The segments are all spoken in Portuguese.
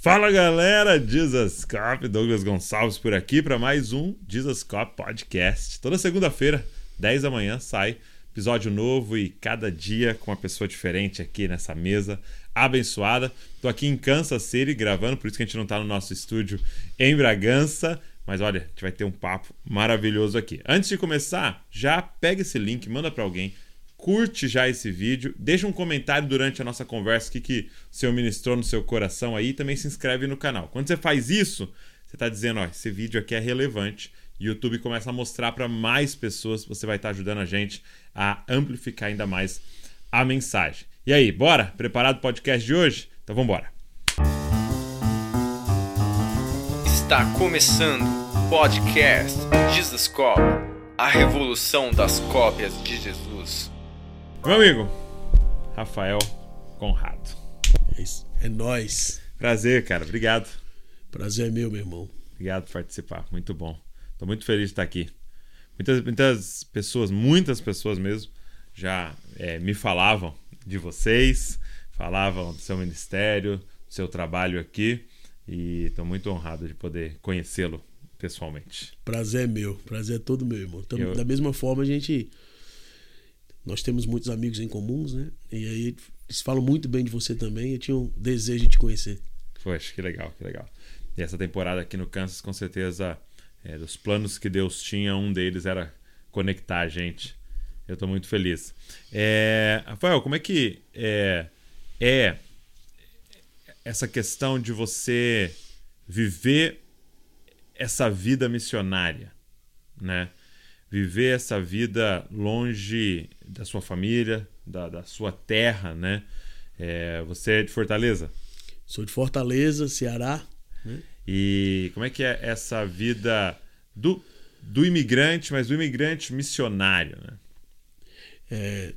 Fala galera, Jesus Cop, Douglas Gonçalves por aqui para mais um Jesus Cop Podcast. Toda segunda-feira, 10 da manhã, sai episódio novo e cada dia com uma pessoa diferente aqui nessa mesa abençoada. Tô aqui em Kansas City gravando, por isso que a gente não tá no nosso estúdio em Bragança. Mas olha, a gente vai ter um papo maravilhoso aqui. Antes de começar, já pega esse link, manda para alguém, curte já esse vídeo, deixa um comentário durante a nossa conversa o que, que o Senhor ministrou no seu coração aí e também se inscreve no canal. Quando você faz isso, você está dizendo, ó, esse vídeo aqui é relevante YouTube começa a mostrar para mais pessoas, você vai estar tá ajudando a gente a amplificar ainda mais a mensagem. E aí, bora? Preparado o podcast de hoje? Então vamos embora. Está começando o podcast Jesus Cop, a revolução das cópias de Jesus. Meu amigo, Rafael Conrado. É, isso. é nós. Prazer, cara. Obrigado. Prazer é meu, meu irmão. Obrigado por participar. Muito bom. Estou muito feliz de estar aqui. Muitas, muitas pessoas, muitas pessoas mesmo, já é, me falavam de vocês, falavam do seu ministério, do seu trabalho aqui. E estou muito honrado de poder conhecê-lo pessoalmente. Prazer é meu, prazer é todo meu, irmão. Então, Eu... Da mesma forma, a gente. Nós temos muitos amigos em comuns, né? E aí eles falam muito bem de você também. Eu tinha um desejo de te conhecer. Poxa, que legal, que legal. E essa temporada aqui no Kansas, com certeza, é, dos planos que Deus tinha, um deles era conectar a gente. Eu estou muito feliz. É, Rafael, como é que é, é essa questão de você viver essa vida missionária, né? Viver essa vida longe da sua família, da, da sua terra, né? É, você é de Fortaleza? Sou de Fortaleza, Ceará. Né? E como é que é essa vida do, do imigrante, mas do imigrante missionário, né? É,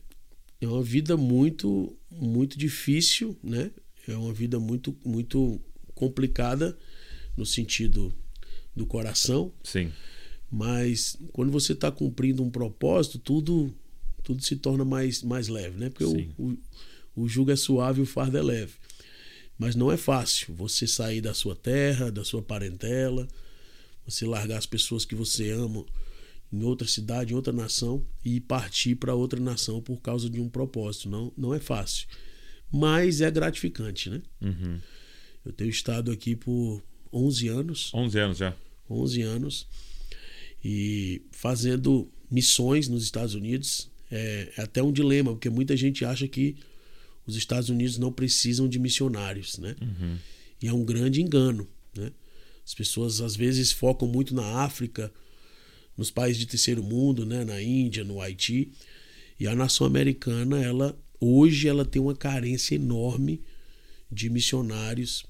é uma vida muito, muito difícil, né? é uma vida muito, muito complicada no sentido do coração. Sim. Mas quando você está cumprindo um propósito, tudo tudo se torna mais, mais leve, né? Porque o, o, o jugo é suave e o fardo é leve. Mas não é fácil você sair da sua terra, da sua parentela, você largar as pessoas que você ama em outra cidade, em outra nação e partir para outra nação por causa de um propósito. Não, não é fácil mas é gratificante, né? Uhum. Eu tenho estado aqui por 11 anos. 11 anos já. 11 anos. E fazendo missões nos Estados Unidos. É, é, até um dilema, porque muita gente acha que os Estados Unidos não precisam de missionários, né? Uhum. E é um grande engano, né? As pessoas às vezes focam muito na África, nos países de terceiro mundo, né? Na Índia, no Haiti. E a nação americana, ela Hoje ela tem uma carência enorme de missionários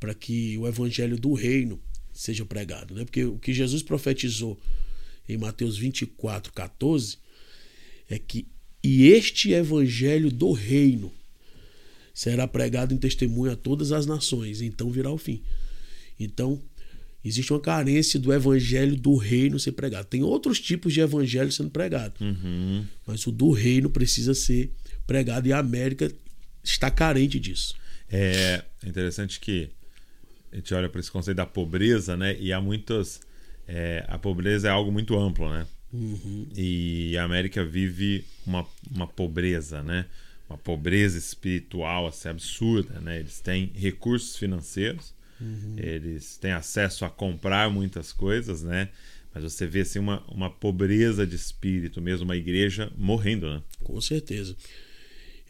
para que o evangelho do reino seja pregado. Né? Porque o que Jesus profetizou em Mateus 24, 14 é que e este evangelho do reino será pregado em testemunho a todas as nações, então virá o fim. Então, existe uma carência do evangelho do reino ser pregado. Tem outros tipos de evangelho sendo pregado, uhum. mas o do reino precisa ser pregado e a América está carente disso. É interessante que a gente olha para esse conceito da pobreza, né? E há muitas. É, a pobreza é algo muito amplo, né? Uhum. E a América vive uma, uma pobreza, né? Uma pobreza espiritual assim, absurda, né? Eles têm recursos financeiros, uhum. eles têm acesso a comprar muitas coisas, né? Mas você vê assim uma, uma pobreza de espírito mesmo, uma igreja morrendo, né? Com certeza.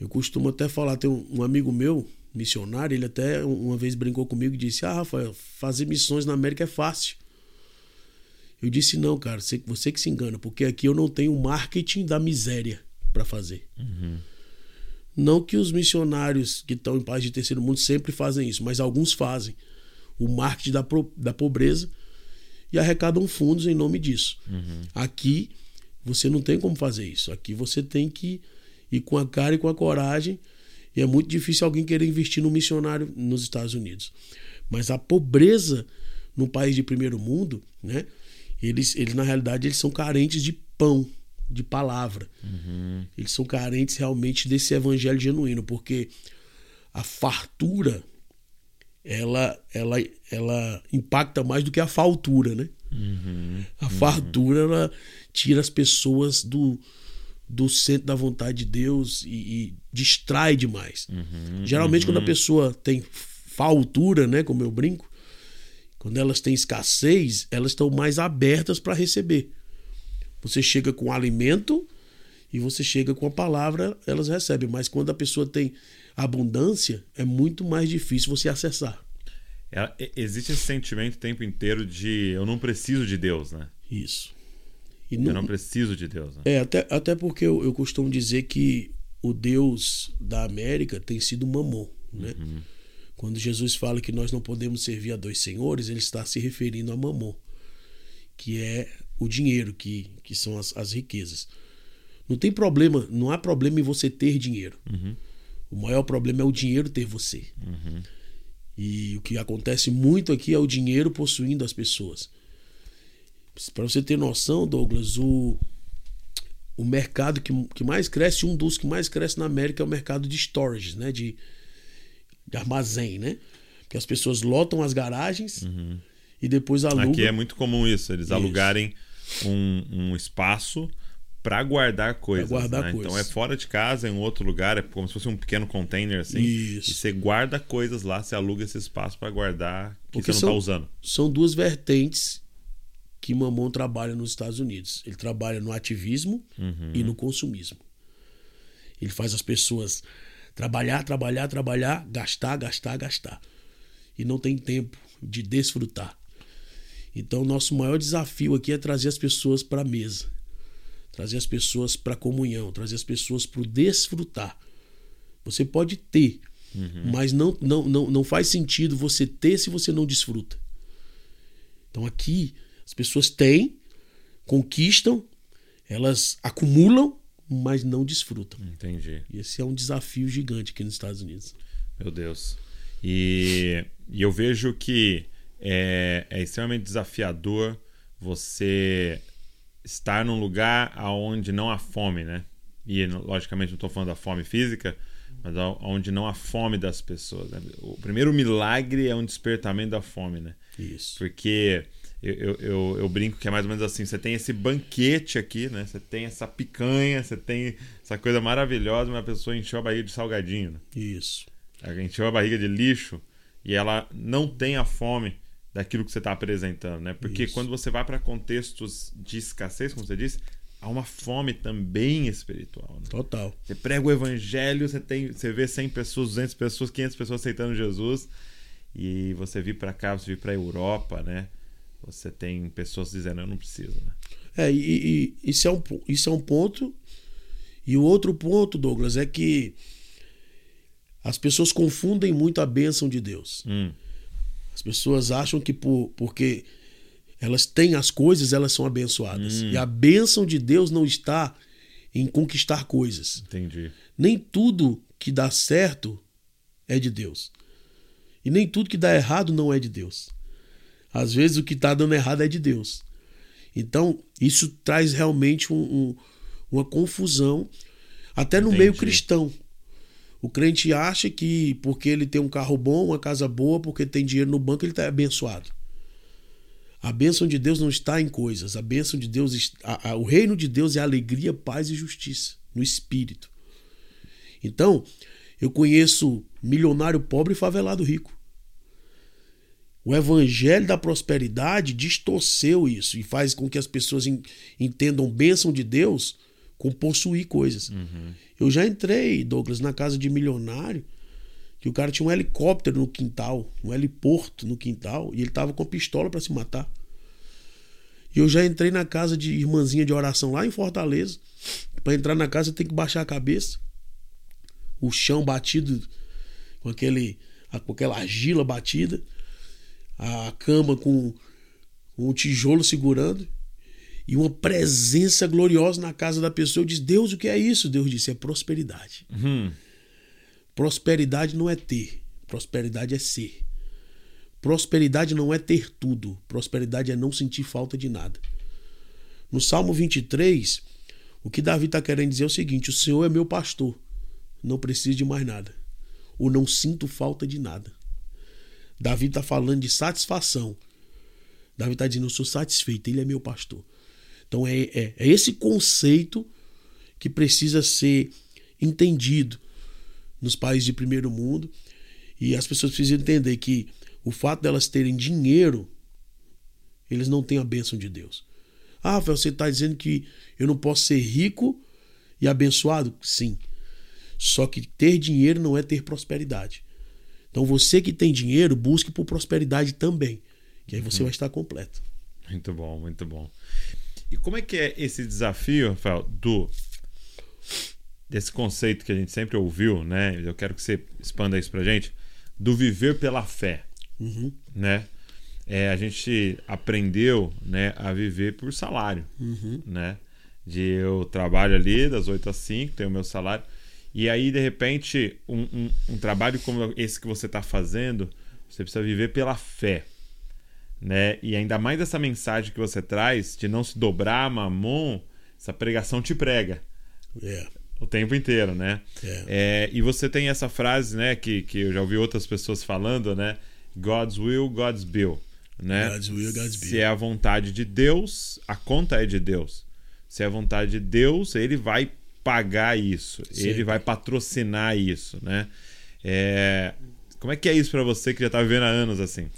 Eu costumo até falar, tem um, um amigo meu, missionário, ele até uma vez brincou comigo e disse: Ah, Rafael, fazer missões na América é fácil. Eu disse: Não, cara, você, você que se engana, porque aqui eu não tenho marketing da miséria para fazer. Uhum. Não que os missionários que estão em países de terceiro mundo sempre fazem isso, mas alguns fazem. O marketing da, da pobreza e arrecadam fundos em nome disso. Uhum. Aqui você não tem como fazer isso. Aqui você tem que e com a cara e com a coragem. E é muito difícil alguém querer investir num missionário nos Estados Unidos. Mas a pobreza num país de primeiro mundo, né? Eles, eles na realidade, eles são carentes de pão, de palavra. Uhum. Eles são carentes realmente desse evangelho genuíno, porque a fartura ela, ela, ela impacta mais do que a faltura, né? Uhum. A fartura ela tira as pessoas do, do centro da vontade de Deus e, e distrai demais. Uhum. Geralmente, uhum. quando a pessoa tem faltura, né, como eu brinco, quando elas têm escassez, elas estão mais abertas para receber. Você chega com alimento e você chega com a palavra, elas recebem. Mas quando a pessoa tem abundância, é muito mais difícil você acessar. É, existe esse sentimento o tempo inteiro de eu não preciso de Deus, né? Isso. Não, eu não preciso de Deus. Né? É, até, até porque eu, eu costumo dizer que o Deus da América tem sido mamon, né? Uhum. Quando Jesus fala que nós não podemos servir a dois senhores, ele está se referindo a mamon, que é o dinheiro, que, que são as, as riquezas. Não tem problema, não há problema em você ter dinheiro. Uhum. O maior problema é o dinheiro ter você. Uhum. E o que acontece muito aqui é o dinheiro possuindo as pessoas. Para você ter noção, Douglas, o, o mercado que, que mais cresce, um dos que mais cresce na América é o mercado de storage, né? De, de armazém, né? Que as pessoas lotam as garagens uhum. e depois alugam. Aqui é muito comum isso, eles isso. alugarem um, um espaço para guardar coisas. Pra guardar né? coisas. Então é fora de casa, em outro lugar, é como se fosse um pequeno container assim. Isso. E você guarda coisas lá, você aluga esse espaço para guardar que Porque você não são, tá usando. São duas vertentes que Mamon trabalha nos Estados Unidos. Ele trabalha no ativismo uhum. e no consumismo. Ele faz as pessoas trabalhar, trabalhar, trabalhar, gastar, gastar, gastar. E não tem tempo de desfrutar. Então, nosso maior desafio aqui é trazer as pessoas para a mesa, trazer as pessoas para a comunhão, trazer as pessoas para o desfrutar. Você pode ter, uhum. mas não, não, não, não faz sentido você ter se você não desfruta. Então, aqui, as pessoas têm, conquistam, elas acumulam, mas não desfrutam. Entendi. E esse é um desafio gigante aqui nos Estados Unidos. Meu Deus. E, e eu vejo que é, é, extremamente desafiador você estar num lugar onde não há fome, né? E logicamente não estou falando da fome física, mas onde não há fome das pessoas. Né? O primeiro milagre é um despertamento da fome, né? Isso. Porque eu, eu, eu, eu, brinco que é mais ou menos assim: você tem esse banquete aqui, né? Você tem essa picanha, você tem essa coisa maravilhosa, mas a pessoa encheu a barriga de salgadinho. Né? Isso. Ela encheu a barriga de lixo e ela não tem a fome daquilo que você está apresentando, né? Porque Isso. quando você vai para contextos de escassez, como você disse, há uma fome também espiritual. Né? Total. Você prega o evangelho, você tem, você vê 100 pessoas, 200 pessoas, 500 pessoas aceitando Jesus, e você vir para cá, você vir para a Europa, né? Você tem pessoas dizendo eu não preciso, né? É, e, e isso, é um, isso é um ponto. E o outro ponto, Douglas, é que as pessoas confundem muito a bênção de Deus. Hum. As pessoas acham que por, porque elas têm as coisas, elas são abençoadas. Hum. E a bênção de Deus não está em conquistar coisas. Entendi. Nem tudo que dá certo é de Deus. E nem tudo que dá errado não é de Deus. Às vezes o que está dando errado é de Deus. Então, isso traz realmente um, um, uma confusão, até no Entendi. meio cristão. O crente acha que porque ele tem um carro bom, uma casa boa, porque tem dinheiro no banco, ele está abençoado. A bênção de Deus não está em coisas. A bênção de Deus, a, a, o reino de Deus é alegria, paz e justiça no espírito. Então, eu conheço milionário pobre e favelado rico. O evangelho da prosperidade distorceu isso e faz com que as pessoas entendam bênção de Deus com possuir coisas. Uhum. Eu já entrei, Douglas, na casa de milionário, que o cara tinha um helicóptero no quintal, um heliporto no quintal, e ele tava com a pistola para se matar. E eu já entrei na casa de irmãzinha de oração lá em Fortaleza. Para entrar na casa tem que baixar a cabeça. O chão batido com aquele com aquela argila batida, a cama com um tijolo segurando e uma presença gloriosa na casa da pessoa. Eu disse: Deus, o que é isso? Deus disse: é prosperidade. Uhum. Prosperidade não é ter, prosperidade é ser. Prosperidade não é ter tudo, prosperidade é não sentir falta de nada. No Salmo 23, o que Davi está querendo dizer é o seguinte: o Senhor é meu pastor, não preciso de mais nada, ou não sinto falta de nada. Davi está falando de satisfação. Davi está dizendo: Eu sou satisfeito, ele é meu pastor. Então é, é, é esse conceito que precisa ser entendido nos países de primeiro mundo. E as pessoas precisam entender que o fato delas terem dinheiro, eles não têm a bênção de Deus. Ah, Rafael, você está dizendo que eu não posso ser rico e abençoado? Sim. Só que ter dinheiro não é ter prosperidade. Então você que tem dinheiro, busque por prosperidade também. Que aí você uhum. vai estar completo. Muito bom, muito bom. E como é que é esse desafio, Rafael, do desse conceito que a gente sempre ouviu, né? Eu quero que você expanda isso pra gente, do viver pela fé, uhum. né? É, a gente aprendeu, né, a viver por salário, uhum. né? De eu trabalho ali das 8 às 5, tenho o meu salário, e aí de repente um, um, um trabalho como esse que você está fazendo, você precisa viver pela fé, né? E ainda mais essa mensagem que você traz de não se dobrar a mamon, essa pregação te prega. Yeah. O tempo inteiro, né? Yeah. É, e você tem essa frase, né, que, que eu já ouvi outras pessoas falando, né? God's will, God's bill. Né? God's will, God's bill. Se é a vontade de Deus, a conta é de Deus. Se é a vontade de Deus, ele vai pagar isso, Sim. ele vai patrocinar isso, né? É... Como é que é isso para você que já está vivendo há anos assim?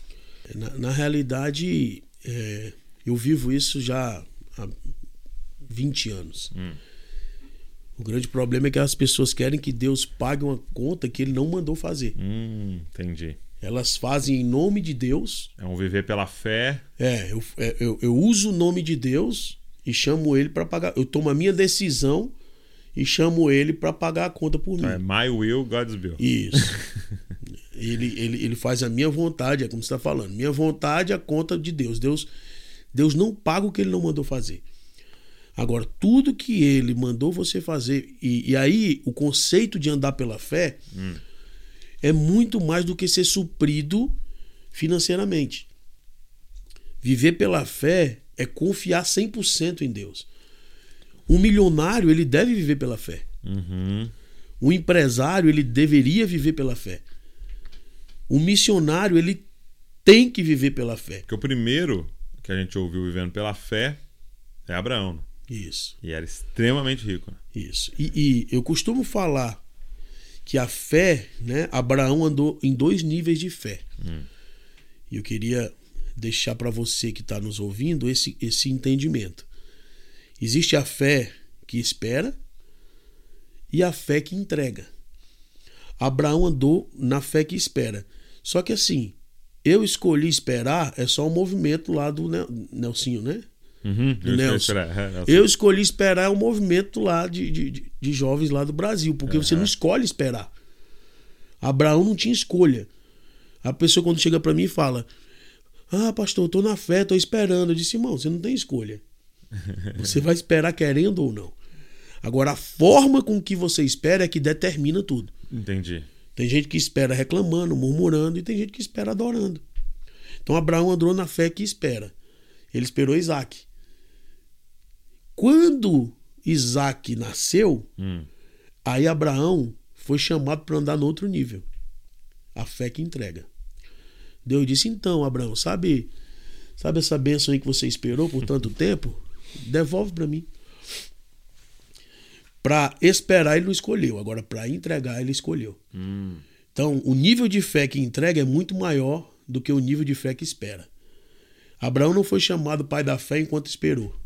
Na, na realidade, é, eu vivo isso já há 20 anos. Hum. O grande problema é que as pessoas querem que Deus pague uma conta que ele não mandou fazer. Hum, entendi. Elas fazem em nome de Deus. É um viver pela fé. É, eu, é, eu, eu uso o nome de Deus e chamo ele para pagar. Eu tomo a minha decisão e chamo ele para pagar a conta por mim. É my will, God's bill. Isso. ele, ele, ele faz a minha vontade, é como você está falando. Minha vontade é a conta de Deus. Deus. Deus não paga o que ele não mandou fazer. Agora, tudo que ele mandou você fazer, e, e aí o conceito de andar pela fé hum. é muito mais do que ser suprido financeiramente. Viver pela fé é confiar 100% em Deus. Um milionário, ele deve viver pela fé. Uhum. Um empresário, ele deveria viver pela fé. O missionário, ele tem que viver pela fé. Porque o primeiro que a gente ouviu vivendo pela fé é Abraão. Né? Isso. E era extremamente rico. Né? Isso. E, e, eu costumo falar que a fé, né? Abraão andou em dois níveis de fé. Hum. E eu queria deixar para você que está nos ouvindo esse, esse entendimento. Existe a fé que espera e a fé que entrega. Abraão andou na fé que espera. Só que assim, eu escolhi esperar é só um movimento lá do Nelsinho, né? Uhum, do Nelson. É, eu escolhi esperar o um movimento lá de, de, de, jovens lá do Brasil, porque uhum. você não escolhe esperar. Abraão não tinha escolha. A pessoa quando chega para mim e fala: Ah, pastor, eu tô na fé, tô esperando. Eu disse, irmão, você não tem escolha. Você vai esperar querendo ou não. Agora, a forma com que você espera é que determina tudo. Entendi. Tem gente que espera reclamando, murmurando, e tem gente que espera adorando. Então, Abraão andou na fé que espera. Ele esperou Isaac. Quando Isaac nasceu, hum. aí Abraão foi chamado para andar no outro nível. A fé que entrega. Deus disse: Então, Abraão, sabe, sabe essa bênção aí que você esperou por tanto tempo? Devolve para mim. Para esperar, ele não escolheu. Agora, para entregar, ele escolheu. Hum. Então, o nível de fé que entrega é muito maior do que o nível de fé que espera. Abraão não foi chamado pai da fé enquanto esperou.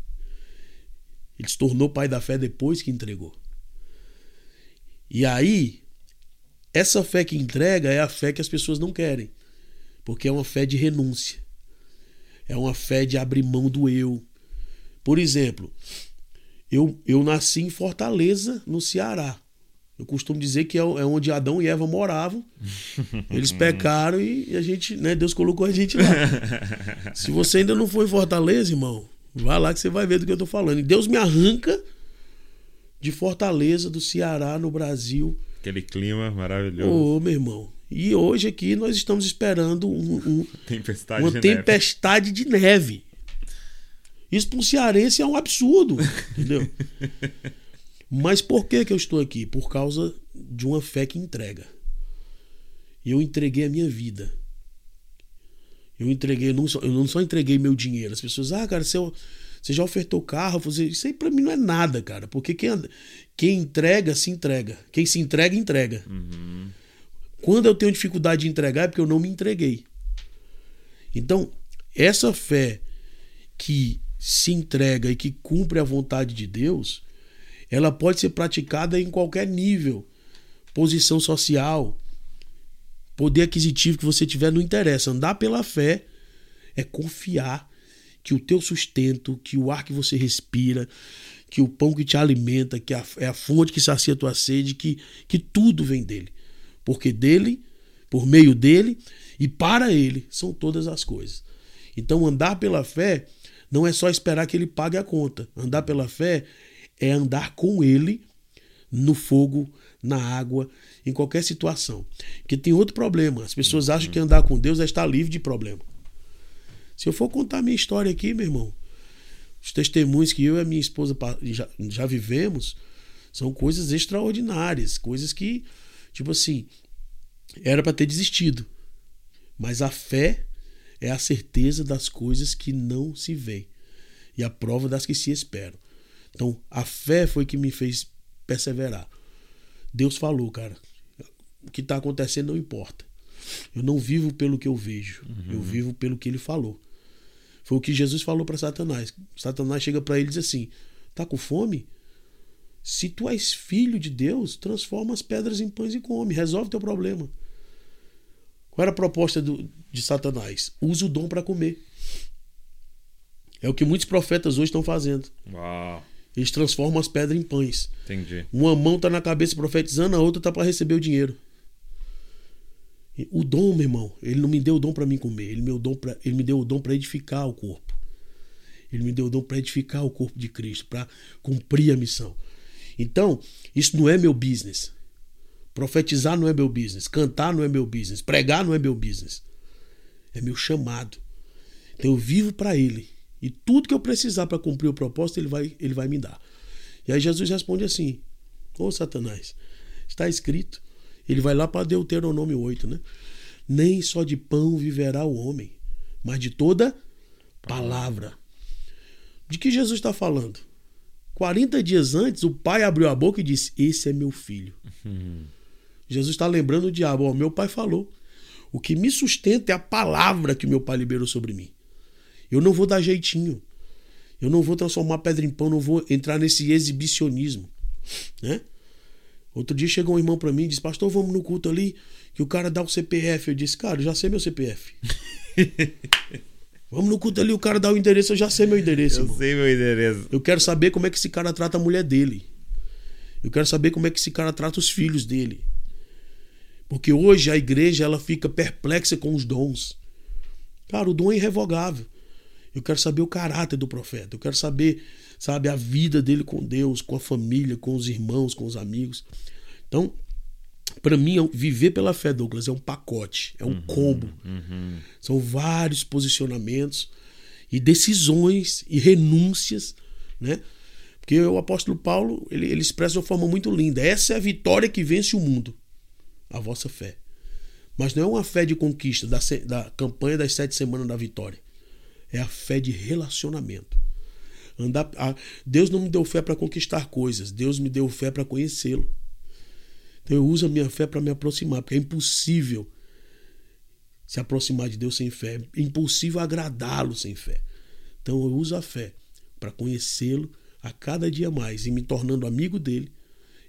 Ele se tornou pai da fé depois que entregou. E aí, essa fé que entrega é a fé que as pessoas não querem. Porque é uma fé de renúncia. É uma fé de abrir mão do eu. Por exemplo, eu, eu nasci em Fortaleza, no Ceará. Eu costumo dizer que é, é onde Adão e Eva moravam. Eles pecaram e a gente, né, Deus colocou a gente lá. Se você ainda não foi em Fortaleza, irmão, vá lá que você vai ver do que eu tô falando. E Deus me arranca de Fortaleza, do Ceará, no Brasil. Aquele clima maravilhoso. Ô, oh, meu irmão. E hoje aqui nós estamos esperando um, um, tempestade uma de tempestade neve. de neve. Isso para um cearense é um absurdo, entendeu? Mas por que, que eu estou aqui? Por causa de uma fé que entrega. Eu entreguei a minha vida. Eu entreguei, não só, eu não só entreguei meu dinheiro. As pessoas, ah, cara, você, você já ofertou carro? Você, isso aí pra mim não é nada, cara. Porque quem, quem entrega, se entrega. Quem se entrega, entrega. Uhum. Quando eu tenho dificuldade de entregar é porque eu não me entreguei. Então, essa fé que se entrega e que cumpre a vontade de Deus, ela pode ser praticada em qualquer nível, posição social, poder aquisitivo que você tiver, não interessa. Andar pela fé é confiar que o teu sustento, que o ar que você respira, que o pão que te alimenta, que é a fonte que sacia a tua sede, que, que tudo vem dele. Porque dele, por meio dele e para ele são todas as coisas. Então andar pela fé não é só esperar que ele pague a conta. Andar pela fé é andar com ele no fogo, na água, em qualquer situação. Porque tem outro problema. As pessoas acham que andar com Deus é estar livre de problema. Se eu for contar minha história aqui, meu irmão, os testemunhos que eu e a minha esposa já, já vivemos são coisas extraordinárias, coisas que, tipo assim, era para ter desistido. Mas a fé é a certeza das coisas que não se veem e a prova das que se esperam. Então, a fé foi que me fez perseverar. Deus falou, cara. O que está acontecendo não importa. Eu não vivo pelo que eu vejo. Uhum. Eu vivo pelo que ele falou. Foi o que Jesus falou para Satanás. Satanás chega para ele e diz assim: Tá com fome? Se tu és filho de Deus, transforma as pedras em pães e come. Resolve teu problema. Qual era a proposta do, de Satanás? Usa o dom para comer. É o que muitos profetas hoje estão fazendo. Uau. Eles transformam as pedras em pães. Entendi. Uma mão está na cabeça profetizando, a outra está para receber o dinheiro. O dom, meu irmão, ele não me deu o dom para mim comer, ele me, deu o dom pra, ele me deu o dom para edificar o corpo. Ele me deu o dom para edificar o corpo de Cristo, para cumprir a missão. Então, isso não é meu business. Profetizar não é meu business. Cantar não é meu business. Pregar não é meu business. É meu chamado. Então eu vivo para Ele. E tudo que eu precisar para cumprir o propósito, ele vai, ele vai me dar. E aí Jesus responde assim: Ô oh, Satanás, está escrito. Ele vai lá para Deuteronômio 8, né? Nem só de pão viverá o homem, mas de toda palavra. De que Jesus está falando? 40 dias antes, o pai abriu a boca e disse: Esse é meu filho. Uhum. Jesus está lembrando o diabo: Ó, meu pai falou. O que me sustenta é a palavra que meu pai liberou sobre mim. Eu não vou dar jeitinho. Eu não vou transformar pedra em pão, não vou entrar nesse exibicionismo, né? Outro dia chegou um irmão para mim e disse: "Pastor, vamos no culto ali, que o cara dá o CPF". Eu disse: "Cara, eu já sei meu CPF". vamos no culto ali, o cara dá o endereço, eu já sei meu endereço. Eu irmão. sei meu endereço. Eu quero saber como é que esse cara trata a mulher dele. Eu quero saber como é que esse cara trata os filhos dele. Porque hoje a igreja ela fica perplexa com os dons. Cara, o dom é irrevogável. Eu quero saber o caráter do profeta. Eu quero saber, sabe, a vida dele com Deus, com a família, com os irmãos, com os amigos. Então, para mim, viver pela fé, Douglas, é um pacote, é um uhum, combo. Uhum. São vários posicionamentos e decisões e renúncias, né? Porque o apóstolo Paulo, ele, ele expressa de uma forma muito linda. Essa é a vitória que vence o mundo a vossa fé. Mas não é uma fé de conquista da, da campanha das sete semanas da vitória. É a fé de relacionamento. Andar, a, Deus não me deu fé para conquistar coisas, Deus me deu fé para conhecê-lo. Então eu uso a minha fé para me aproximar, porque é impossível se aproximar de Deus sem fé, é impossível agradá-lo sem fé. Então eu uso a fé para conhecê-lo a cada dia mais e me tornando amigo dele,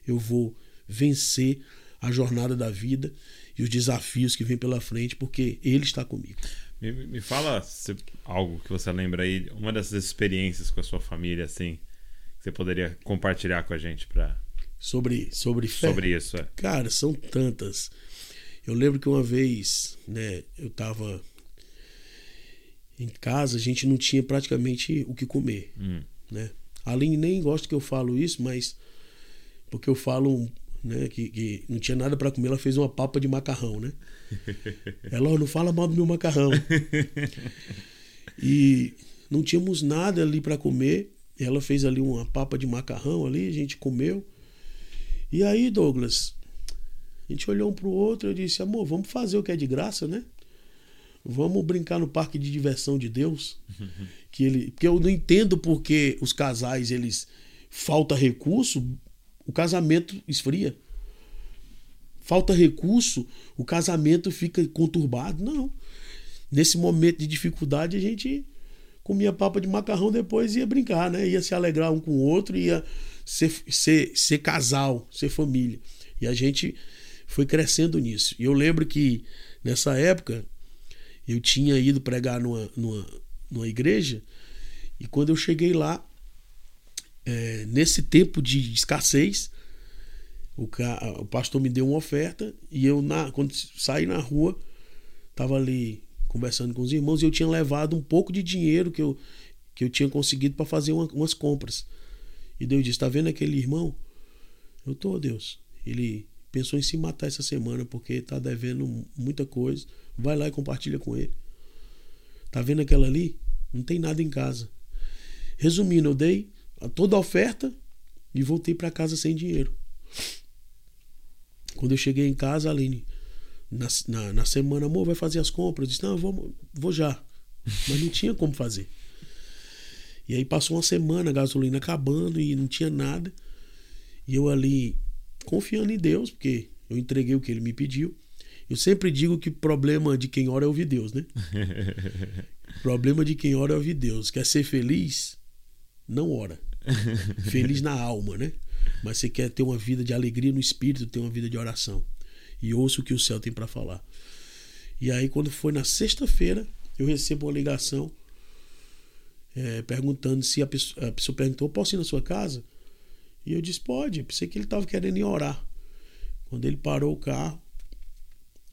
eu vou vencer a jornada da vida e os desafios que vêm pela frente, porque Ele está comigo. Me, me fala se, algo que você lembra aí, uma dessas experiências com a sua família, assim, que você poderia compartilhar com a gente para sobre sobre fé. Sobre isso, é. Cara, são tantas. Eu lembro que uma vez, né, eu estava em casa, a gente não tinha praticamente o que comer, hum. né? A Aline nem gosta que eu falo isso, mas porque eu falo né, que, que não tinha nada para comer, ela fez uma papa de macarrão, né? Ela não fala mal do meu macarrão. E não tínhamos nada ali para comer. Ela fez ali uma papa de macarrão ali, a gente comeu. E aí, Douglas, a gente olhou um pro outro e eu disse: "Amor, vamos fazer o que é de graça, né? Vamos brincar no parque de diversão de Deus. que ele, porque eu não entendo porque os casais eles falta recurso, o casamento esfria. Falta recurso, o casamento fica conturbado. Não. Nesse momento de dificuldade a gente comia papa de macarrão depois ia brincar, né? Ia se alegrar um com o outro, ia ser, ser, ser casal, ser família. E a gente foi crescendo nisso. E eu lembro que nessa época eu tinha ido pregar numa, numa, numa igreja e quando eu cheguei lá, é, nesse tempo de escassez, o, o pastor me deu uma oferta e eu, na, quando saí na rua, estava ali conversando com os irmãos e eu tinha levado um pouco de dinheiro que eu, que eu tinha conseguido para fazer uma, umas compras. E Deus disse: Está vendo aquele irmão? Eu tô, Deus. Ele pensou em se matar essa semana porque está devendo muita coisa. Vai lá e compartilha com ele. Tá vendo aquela ali? Não tem nada em casa. Resumindo, eu dei toda a oferta e voltei para casa sem dinheiro. Quando eu cheguei em casa, Aline, na, na, na semana, amor, vai fazer as compras? Eu disse, não, eu vou, vou já. Mas não tinha como fazer. E aí passou uma semana, a gasolina acabando e não tinha nada. E eu ali confiando em Deus, porque eu entreguei o que ele me pediu. Eu sempre digo que problema de quem ora é ouvir Deus, né? problema de quem ora é ouvir Deus. Quer ser feliz? Não ora. feliz na alma, né? Mas você quer ter uma vida de alegria no espírito, ter uma vida de oração. E ouça o que o céu tem para falar. E aí, quando foi na sexta-feira, eu recebo uma ligação é, perguntando se a pessoa, a pessoa perguntou: posso ir na sua casa? E eu disse: pode. Pensei que ele estava querendo ir orar. Quando ele parou o carro,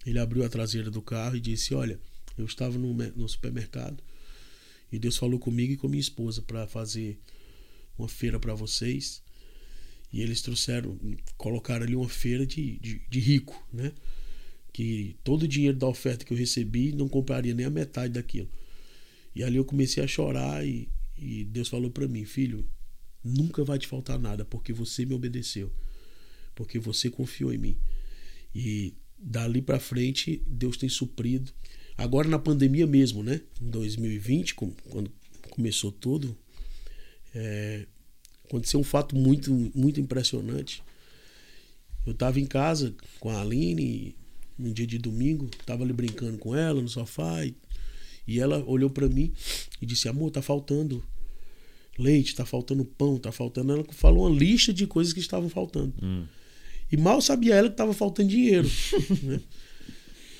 ele abriu a traseira do carro e disse: Olha, eu estava no, no supermercado e Deus falou comigo e com minha esposa para fazer uma feira para vocês. E eles trouxeram, colocaram ali uma feira de, de, de, rico, né? Que todo o dinheiro da oferta que eu recebi não compraria nem a metade daquilo. E ali eu comecei a chorar e, e Deus falou para mim, filho, nunca vai te faltar nada porque você me obedeceu, porque você confiou em mim. E dali para frente Deus tem suprido. Agora na pandemia mesmo, né? Em 2020, quando começou tudo, é, aconteceu um fato muito, muito impressionante. Eu estava em casa com a Aline, num dia de domingo, estava ali brincando com ela no sofá, e, e ela olhou para mim e disse: Amor, tá faltando leite, tá faltando pão, tá faltando. Ela falou uma lista de coisas que estavam faltando. Hum. E mal sabia ela que estava faltando dinheiro. né?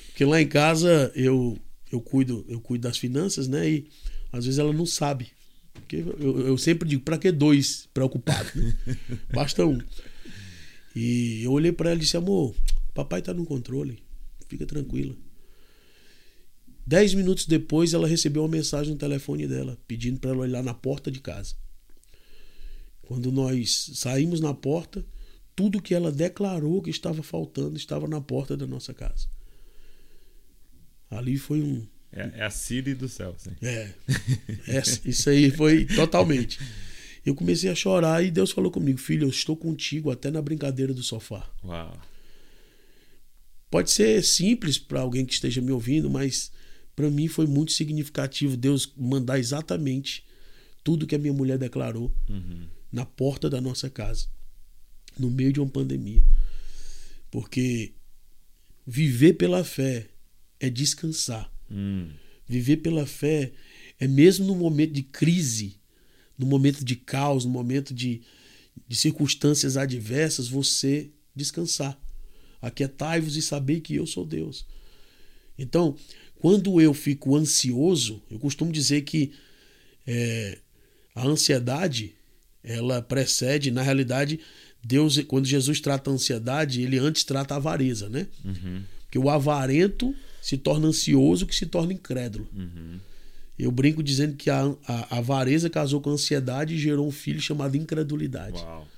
Porque lá em casa eu, eu, cuido, eu cuido das finanças, né? E às vezes ela não sabe. Porque eu, eu sempre digo, para que dois preocupados? Né? Basta um. E eu olhei para ela e disse, amor, papai tá no controle, fica tranquila. Dez minutos depois, ela recebeu uma mensagem no telefone dela, pedindo para ela olhar na porta de casa. Quando nós saímos na porta, tudo que ela declarou que estava faltando estava na porta da nossa casa. Ali foi um. É, é a Siri do céu, sim. É, é. Isso aí foi totalmente. Eu comecei a chorar e Deus falou comigo: Filho, eu estou contigo até na brincadeira do sofá. Uau. Pode ser simples para alguém que esteja me ouvindo, mas para mim foi muito significativo Deus mandar exatamente tudo que a minha mulher declarou uhum. na porta da nossa casa no meio de uma pandemia. Porque viver pela fé é descansar. Hum. Viver pela fé é mesmo no momento de crise, no momento de caos, no momento de, de circunstâncias adversas, você descansar. Aquietai-vos e saber que eu sou Deus. Então, quando eu fico ansioso, eu costumo dizer que é, a ansiedade ela precede, na realidade, Deus, quando Jesus trata a ansiedade, ele antes trata a avareza, né? Uhum. Porque o avarento se torna ansioso que se torna incrédulo. Uhum. Eu brinco dizendo que a, a, avareza casou com a ansiedade e gerou um filho chamado incredulidade. Uau.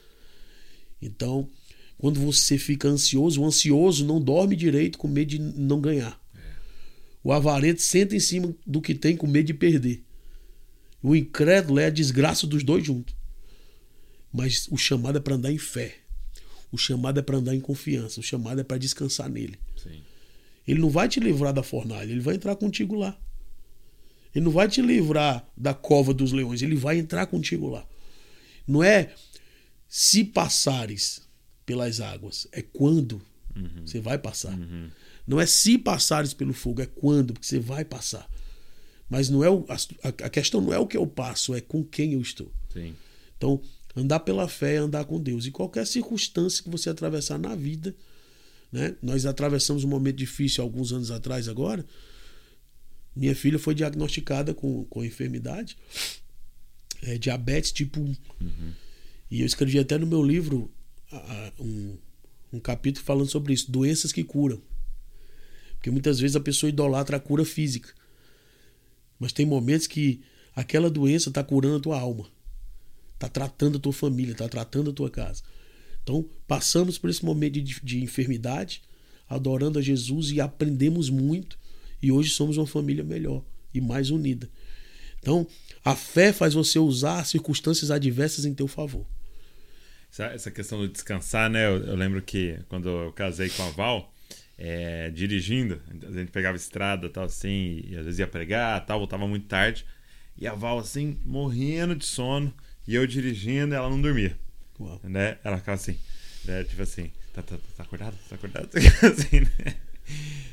Então, quando você fica ansioso, o ansioso não dorme direito com medo de não ganhar. É. O avarento senta em cima do que tem com medo de perder. O incrédulo é a desgraça dos dois juntos. Mas o chamado é para andar em fé. O chamado é para andar em confiança. O chamado é para descansar nele. Sim. Ele não vai te livrar da fornalha, ele vai entrar contigo lá. Ele não vai te livrar da cova dos leões, ele vai entrar contigo lá. Não é se passares pelas águas, é quando uhum. você vai passar. Uhum. Não é se passares pelo fogo, é quando, porque você vai passar. Mas não é o, a, a, questão não é o que eu passo, é com quem eu estou. Sim. Então, andar pela fé é andar com Deus. E qualquer circunstância que você atravessar na vida, né? Nós atravessamos um momento difícil alguns anos atrás agora. Minha filha foi diagnosticada com, com enfermidade, é, diabetes tipo 1. Uhum. E eu escrevi até no meu livro um, um capítulo falando sobre isso, doenças que curam. Porque muitas vezes a pessoa idolatra a cura física. Mas tem momentos que aquela doença está curando a tua alma, está tratando a tua família, está tratando a tua casa. Então, passamos por esse momento de, de enfermidade, adorando a Jesus e aprendemos muito. E hoje somos uma família melhor e mais unida. Então, a fé faz você usar circunstâncias adversas em teu favor. Essa, questão do descansar, né? Eu, eu, lembro que quando eu casei com a Val, é, dirigindo, a gente pegava estrada tal assim, e às vezes ia pregar, tal, voltava muito tarde, e a Val assim, morrendo de sono, e eu dirigindo, e ela não dormia. Uau. Né? Ela ficava assim, né? tipo assim, tá, tá, tá acordado? Tá acordado? assim, né?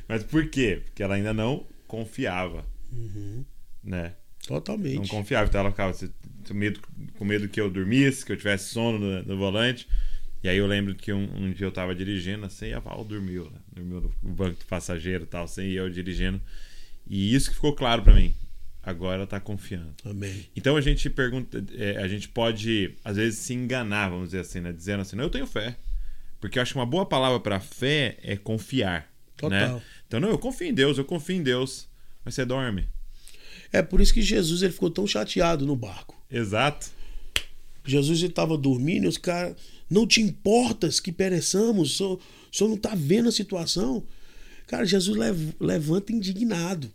Mas por quê? Porque ela ainda não confiava. Uhum. Né? Totalmente. Não confiava. Então ela ficava assim, com medo, com medo que eu dormisse, que eu tivesse sono no, no volante. E aí eu lembro que um, um, dia eu tava dirigindo assim, e a Val dormiu, né? dormiu no banco do passageiro e tal, assim, e eu dirigindo. E isso que ficou claro para mim. Agora ela tá confiando. Amém. Então a gente pergunta, é, a gente pode às vezes se enganar, vamos dizer assim, né? Dizendo assim, não, eu tenho fé. Porque eu acho que uma boa palavra para fé é confiar. Total. Né? Então, não, eu confio em Deus, eu confio em Deus. Mas você dorme. É por isso que Jesus ele ficou tão chateado no barco. Exato. Jesus estava dormindo e os caras não te importas que pereçamos, o senhor, o senhor não está vendo a situação. Cara, Jesus lev, levanta indignado.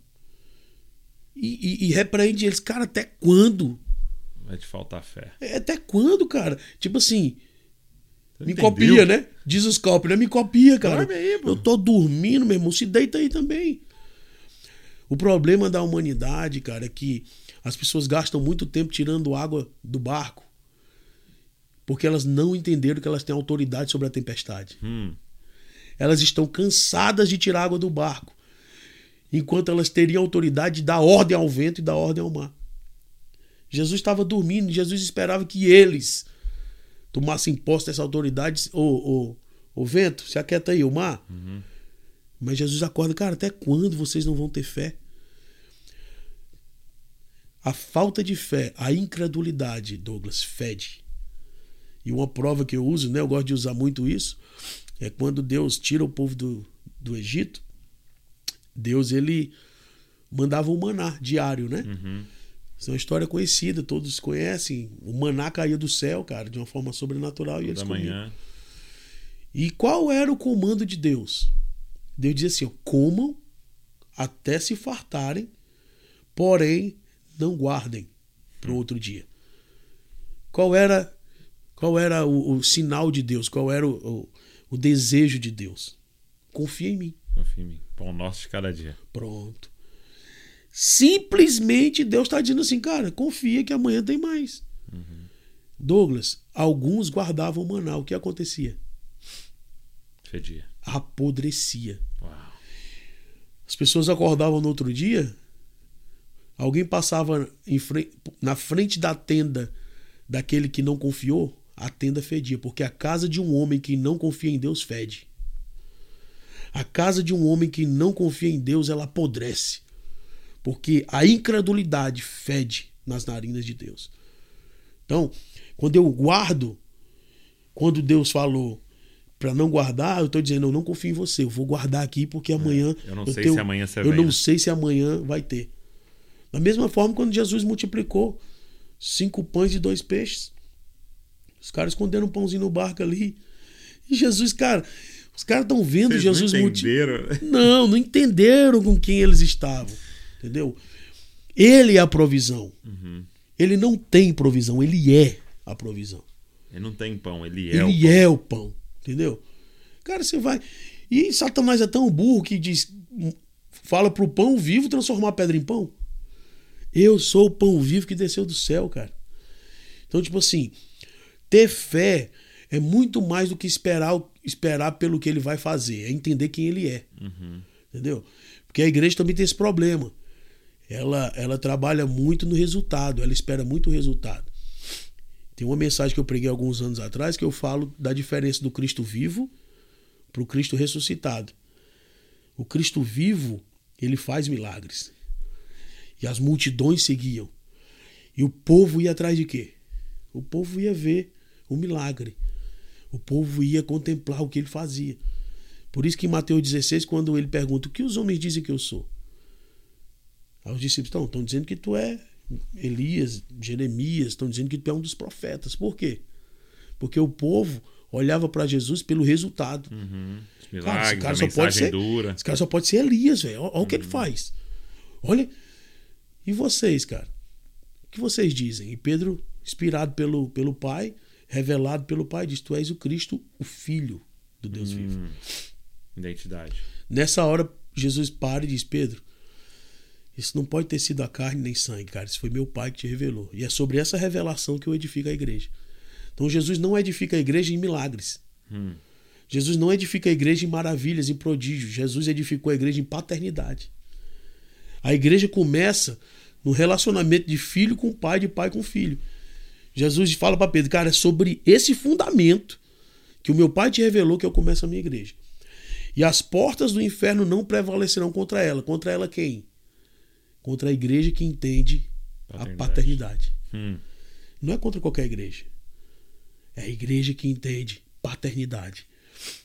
E, e, e, repreende eles, cara, até quando? Vai te faltar fé. É, até quando, cara? Tipo assim, Você me entendeu? copia, né? Diz os copos, né? Me copia, cara. Aí, Eu tô dormindo, meu irmão, se deita aí também. O problema da humanidade, cara, é que as pessoas gastam muito tempo tirando água do barco porque elas não entenderam que elas têm autoridade sobre a tempestade. Hum. Elas estão cansadas de tirar água do barco, enquanto elas teriam autoridade de dar ordem ao vento e dar ordem ao mar. Jesus estava dormindo, Jesus esperava que eles tomassem posse dessa autoridade. Ô, ô, ô vento, se aquieta aí, o mar. Uhum. Mas Jesus acorda, cara, até quando vocês não vão ter fé? A falta de fé, a incredulidade, Douglas, fede. E uma prova que eu uso, né, eu gosto de usar muito isso, é quando Deus tira o povo do, do Egito, Deus ele mandava um maná diário, né? Uhum. Isso é uma história conhecida, todos conhecem. O maná caía do céu, cara, de uma forma sobrenatural e eles comiam. Manhã. E qual era o comando de Deus? Deus dizia assim: ó, comam até se fartarem, porém não guardem para o outro dia. Qual era qual era o, o sinal de Deus? Qual era o, o, o, desejo de Deus? Confia em mim. Confia em mim. Pão nosso de cada dia. Pronto. Simplesmente Deus está dizendo assim, cara, confia que amanhã tem mais. Uhum. Douglas, alguns guardavam maná. O que acontecia? Fedia. Apodrecia. Uau. As pessoas acordavam no outro dia, alguém passava frente, na frente da tenda daquele que não confiou, a tenda fedia, porque a casa de um homem que não confia em Deus fede. A casa de um homem que não confia em Deus, ela apodrece. Porque a incredulidade fede nas narinas de Deus. Então, quando eu guardo, quando Deus falou para não guardar, eu estou dizendo, eu não confio em você, eu vou guardar aqui porque é, amanhã. É, eu não eu sei tenho, se amanhã você Eu vem, não sei se amanhã vai ter. Da mesma forma, quando Jesus multiplicou cinco pães e dois peixes. Os caras esconderam um pãozinho no barco ali. E Jesus, cara, os caras estão vendo Vocês Jesus não entenderam. Multi... Não, não entenderam com quem eles estavam. Entendeu? Ele é a provisão. Uhum. Ele não tem provisão, ele é a provisão. Ele não tem pão, ele é ele o pão. é o pão. Entendeu? Cara, você vai. E Satanás é tão burro que diz, fala pro pão vivo transformar a pedra em pão. Eu sou o pão vivo que desceu do céu, cara. Então, tipo assim, ter fé é muito mais do que esperar, esperar pelo que ele vai fazer, é entender quem ele é. Uhum. Entendeu? Porque a igreja também tem esse problema. Ela, ela trabalha muito no resultado, ela espera muito o resultado. Tem uma mensagem que eu preguei alguns anos atrás que eu falo da diferença do Cristo vivo para o Cristo ressuscitado. O Cristo vivo, ele faz milagres. E as multidões seguiam. E o povo ia atrás de quê? O povo ia ver o milagre. O povo ia contemplar o que ele fazia. Por isso que em Mateus 16, quando ele pergunta o que os homens dizem que eu sou, aí os discípulos estão, estão dizendo que tu é Elias, Jeremias, estão dizendo que tu é um dos profetas. Por quê? Porque o povo olhava para Jesus pelo resultado. Uhum. Os Cara, esse milagres, cara só pode ser- dura. Esse cara só pode ser Elias, velho. Olha, olha o que ele faz. Olha. E vocês, cara? O que vocês dizem? E Pedro, inspirado pelo, pelo Pai, revelado pelo Pai, diz: Tu és o Cristo, o Filho do Deus vivo. Hum. Identidade. Nessa hora, Jesus para e diz: Pedro, isso não pode ter sido a carne nem sangue, cara. Isso foi meu Pai que te revelou. E é sobre essa revelação que eu edifico a igreja. Então, Jesus não edifica a igreja em milagres. Hum. Jesus não edifica a igreja em maravilhas, em prodígios. Jesus edificou a igreja em paternidade. A igreja começa no relacionamento de filho com pai, de pai com filho. Jesus fala para Pedro, cara, é sobre esse fundamento que o meu pai te revelou que eu começo a minha igreja. E as portas do inferno não prevalecerão contra ela. Contra ela quem? Contra a igreja que entende a Paternidade. paternidade. Hum. Não é contra qualquer igreja. É a igreja que entende paternidade.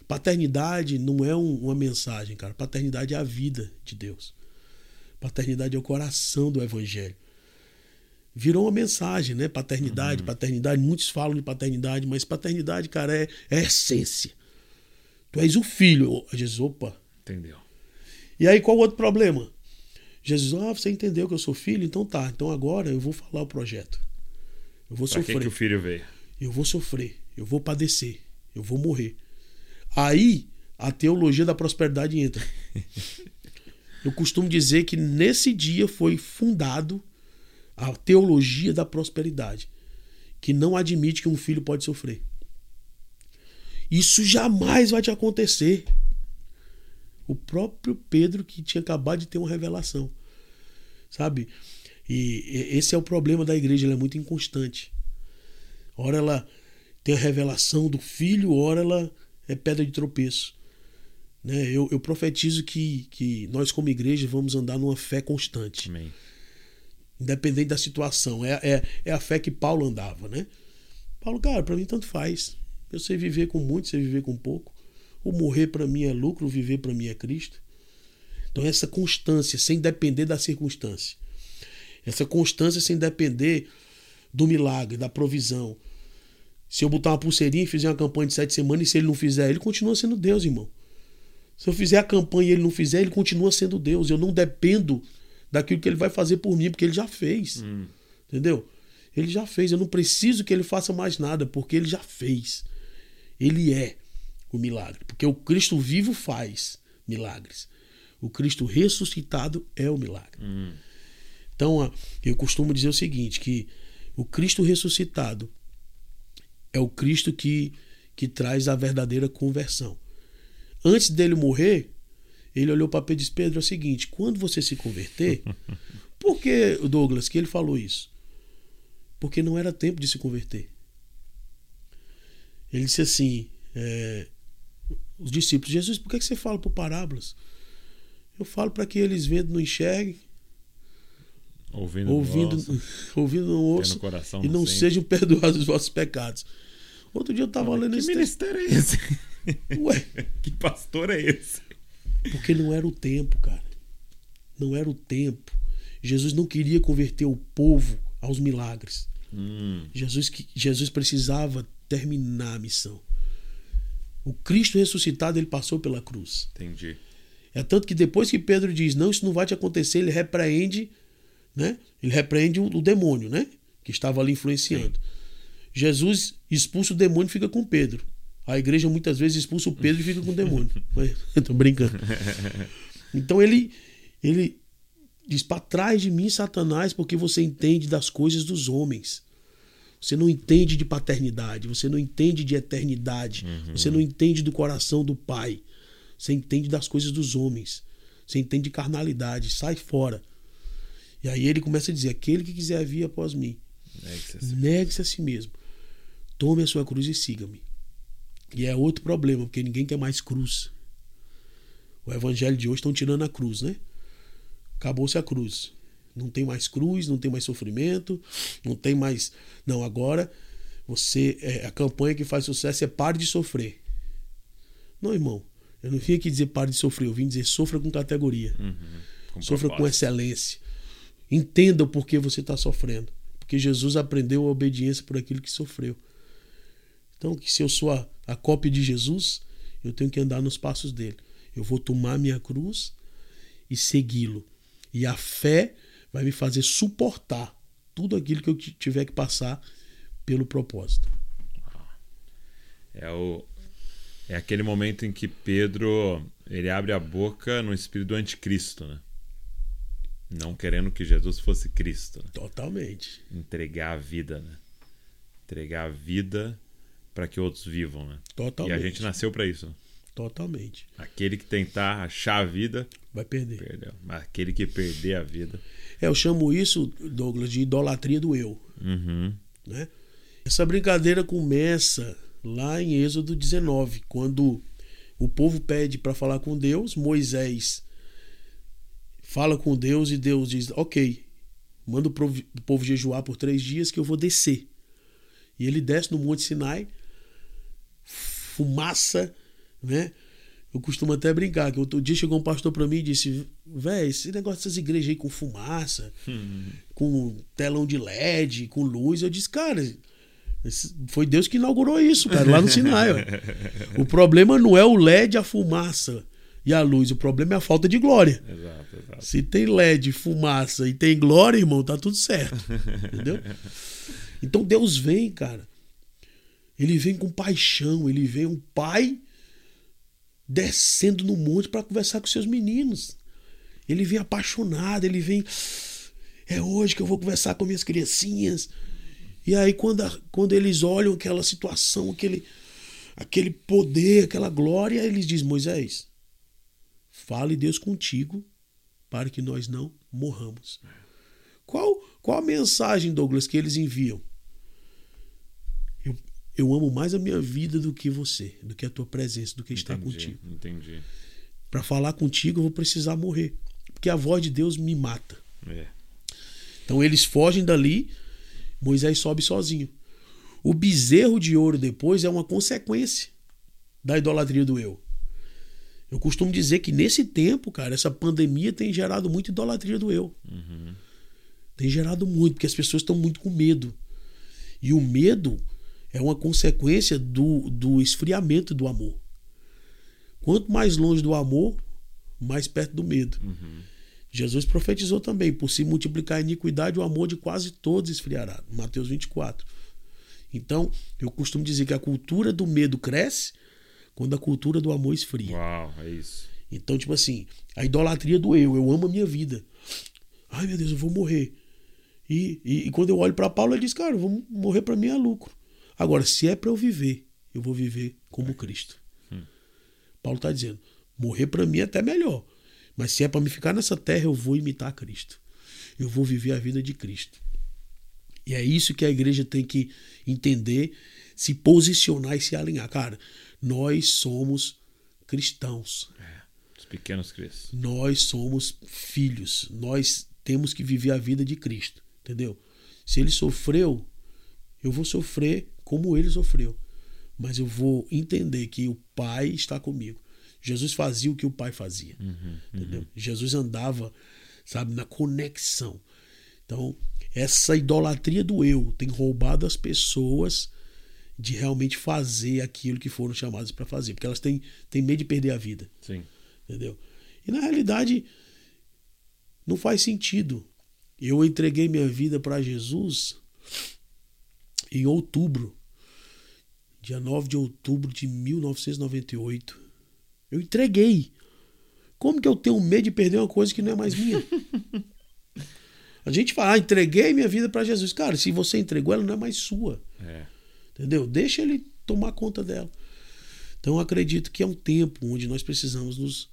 Paternidade não é um- uma mensagem, cara. Paternidade é a vida de Deus. Paternidade é o coração do evangelho. Virou uma mensagem, né? Paternidade, paternidade. Muitos falam de paternidade, mas paternidade, cara, é, é essência. Tu és o filho. Jesus, opa, Entendeu? e aí qual o outro problema? Jesus, ah, você entendeu que eu sou filho? Então tá, então agora eu vou falar o projeto. Eu vou Pra que, sofrer. que o filho veio? Eu vou sofrer, eu vou padecer, eu vou morrer. Aí a teologia da prosperidade entra. Eu costumo dizer que nesse dia foi fundado a teologia da prosperidade, que não admite que um filho pode sofrer. Isso jamais vai te acontecer. O próprio Pedro que tinha acabado de ter uma revelação, sabe? E esse é o problema da igreja, ela é muito inconstante. Ora ela tem a revelação do filho, ora ela é pedra de tropeço. Né? Eu, eu profetizo que, que nós, como igreja, vamos andar numa fé constante, Amém. Independente da situação. É, é, é a fé que Paulo andava, né? Paulo, cara, para mim tanto faz. Eu sei viver com muito, sei viver com pouco. O morrer para mim é lucro, viver para mim é Cristo. Então, essa constância, sem depender da circunstância. Essa constância sem depender do milagre, da provisão. Se eu botar uma pulseirinha e fizer uma campanha de sete semanas, e se ele não fizer, ele continua sendo Deus, irmão. Se eu fizer a campanha e ele não fizer, ele continua sendo Deus. Eu não dependo daquilo que ele vai fazer por mim, porque ele já fez. Entendeu? Ele já fez. Eu não preciso que ele faça mais nada, porque ele já fez. Ele é o milagre. Porque o Cristo vivo faz milagres. O Cristo ressuscitado é o milagre. Então, a- eu costumo dizer o seguinte, que o Cristo ressuscitado é o Cristo que, que traz a verdadeira conversão. Antes dele morrer, ele olhou para Pedro e disse: Pedro, é o seguinte, quando você se converter, por que, Douglas, que ele falou isso? Porque não era tempo de se converter. Ele disse assim: é, os discípulos, Jesus, por que que você fala por parábolas? Eu falo para que eles vendo não enxerguem, Ouvindo, ouvindo, nossa, ouvindo não tendo ouçam coração e não sente. sejam perdoados os vossos pecados. Outro dia eu estava lendo Que esse texto. ministério é esse? Ué, que pastor é esse? Porque não era o tempo, cara. Não era o tempo. Jesus não queria converter o povo aos milagres. Hum, Jesus, Jesus precisava terminar a missão. O Cristo ressuscitado, ele passou pela cruz. entendi. É tanto que depois que Pedro diz, não, isso não vai te acontecer, ele repreende, né? Ele repreende o, o demônio, né? Que estava ali influenciando. Jesus expulsa o demônio e fica com Pedro. A igreja muitas vezes expulsa o Pedro e fica com o demônio. Mas, tô brincando. Então ele, ele diz: para trás de mim, Satanás, porque você entende das coisas dos homens. Você não entende de paternidade, você não entende de eternidade, uhum. você não entende do coração do Pai. Você entende das coisas dos homens. Você entende de carnalidade. Sai fora. E aí ele começa a dizer: aquele que quiser vir após mim, negue-se a, si mesmo. Tome a sua cruz e siga-me. E é outro problema, porque ninguém quer mais cruz. O evangelho de hoje estão tirando a cruz, né? Acabou-se a cruz. Não tem mais cruz, não tem mais sofrimento, não tem mais. Não, agora você. É, a campanha que faz sucesso é pare de sofrer. Não, irmão. Eu não vim aqui dizer pare de sofrer, eu vim dizer sofra com categoria. Uhum, com sofra com excelência. Entenda o porquê você está sofrendo. Porque Jesus aprendeu a obediência por aquilo que sofreu. Então, que se eu sou a, a cópia de Jesus, eu tenho que andar nos passos dele. Eu vou tomar minha cruz e segui-lo. E a fé vai me fazer suportar tudo aquilo que eu tiver que passar pelo propósito. É o é aquele momento em que Pedro ele abre a boca no espírito do anticristo, né? Não querendo que Jesus fosse Cristo. Né? Totalmente. Entregar a vida, né? Entregar a vida para que outros vivam, né? Totalmente. E a gente nasceu para isso. Né? Totalmente. Aquele que tentar achar a vida vai perder. Perdeu. Mas aquele que perder a vida. É, eu chamo isso, Douglas, de idolatria do eu. Uhum. Né? Essa brincadeira começa lá em Êxodo 19, quando o povo pede para falar com Deus, Moisés fala com Deus e Deus diz: Ok, manda o povo jejuar por três dias que eu vou descer. E ele desce no Monte Sinai, fumaça, né? Eu costumo até brincar, que outro dia chegou um pastor para mim e disse: Véi, esse negócio dessas igrejas aí com fumaça, hum. com telão de LED, com luz. Eu disse, cara, foi Deus que inaugurou isso, cara, lá no Sinai. Ó. O problema não é o LED, a fumaça e a luz. O problema é a falta de glória. Exato, exato. Se tem LED, fumaça e tem glória, irmão, tá tudo certo. Entendeu? Então Deus vem, cara. Ele vem com paixão, ele vem um pai descendo no monte para conversar com seus meninos. Ele vem apaixonado, ele vem. É hoje que eu vou conversar com minhas criancinhas. E aí, quando, a, quando eles olham aquela situação, aquele, aquele poder, aquela glória, eles dizem: Moisés, Fale Deus contigo para que nós não morramos. Qual, qual a mensagem, Douglas, que eles enviam? Eu, amo mais a minha vida do que você, do que a tua presença, do que entendi, estar contigo. Entendi. Para falar contigo, eu vou precisar morrer. Porque a voz de Deus me mata. É. Então eles fogem dali, Moisés sobe sozinho. O bezerro de ouro depois é uma consequência da idolatria do eu. Eu costumo dizer que nesse tempo, cara, essa pandemia tem gerado muito idolatria do eu. Uhum. Tem gerado muito, porque as pessoas estão muito com medo. E o medo é uma consequência do, do esfriamento do amor. Quanto mais longe do amor, mais perto do medo. Uhum. Jesus profetizou também: por se multiplicar a iniquidade, o amor de quase todos esfriará. Mateus 24. Então, eu costumo dizer que a cultura do medo cresce quando a cultura do amor esfria. Uau, é isso. Então, tipo assim, a idolatria do eu, eu amo a minha vida. Ai, meu Deus, eu vou morrer. E, e, e quando eu olho para Paulo, ele diz, cara, eu vou morrer para mim é lucro. Agora, se é para eu viver, eu vou viver como Cristo. Hum. Paulo está dizendo, morrer para mim é até melhor. Mas se é para me ficar nessa terra, eu vou imitar Cristo. Eu vou viver a vida de Cristo. E é isso que a igreja tem que entender, se posicionar e se alinhar. Cara, nós somos cristãos. É, os pequenos cristos. Nós somos filhos. Nós temos que viver a vida de Cristo. Entendeu? Se ele sofreu, eu vou sofrer como ele sofreu. Mas eu vou entender que o Pai está comigo. Jesus fazia o que o Pai fazia. Uhum, entendeu? Uhum. Jesus andava, sabe, na conexão. Então, essa idolatria do eu tem roubado as pessoas de realmente fazer aquilo que foram chamadas para fazer, porque elas têm, têm medo de perder a vida. Sim. Entendeu? E na realidade não faz sentido. Eu entreguei minha vida para Jesus em outubro dia 9 de outubro de 1998. Eu entreguei. Como que eu tenho medo de perder uma coisa que não é mais minha? A gente fala, ah, entreguei minha vida para Jesus. Cara, se você entregou, ela não é mais sua. É. Entendeu? Deixa ele tomar conta dela. Então eu acredito que é um tempo onde nós precisamos nos,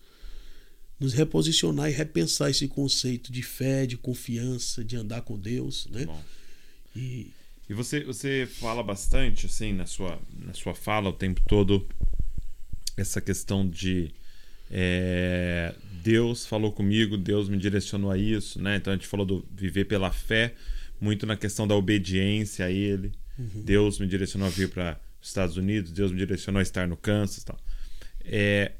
nos reposicionar e repensar esse conceito de fé, de confiança, de andar com Deus, né? Bom. E E você, você fala bastante, assim, na sua, na sua fala o tempo todo, essa questão de é, Deus falou comigo, Deus me direcionou a isso, né? Então a gente falou do viver pela fé, muito na questão da obediência a Ele. Deus me direcionou a vir para os Estados Unidos, Deus me direcionou a estar no Kansas tal. É,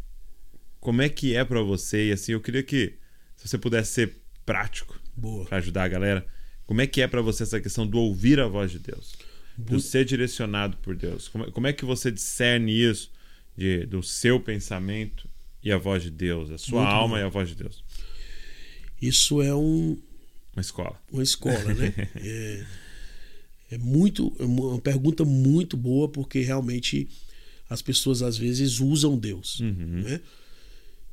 como é que é para você? E assim, eu queria que, se você pudesse ser prático para ajudar a galera, como é que é para você essa questão do ouvir a voz de Deus? Do ser direcionado por Deus? Como, é- como é que você discerne isso de, do seu pensamento e a voz de Deus? A sua Muito alma bom. e a voz de Deus? Isso é um, Uma escola. uma escola, né? É, é muito, é uma pergunta muito boa porque realmente as pessoas às vezes usam Deus, Uhum. né?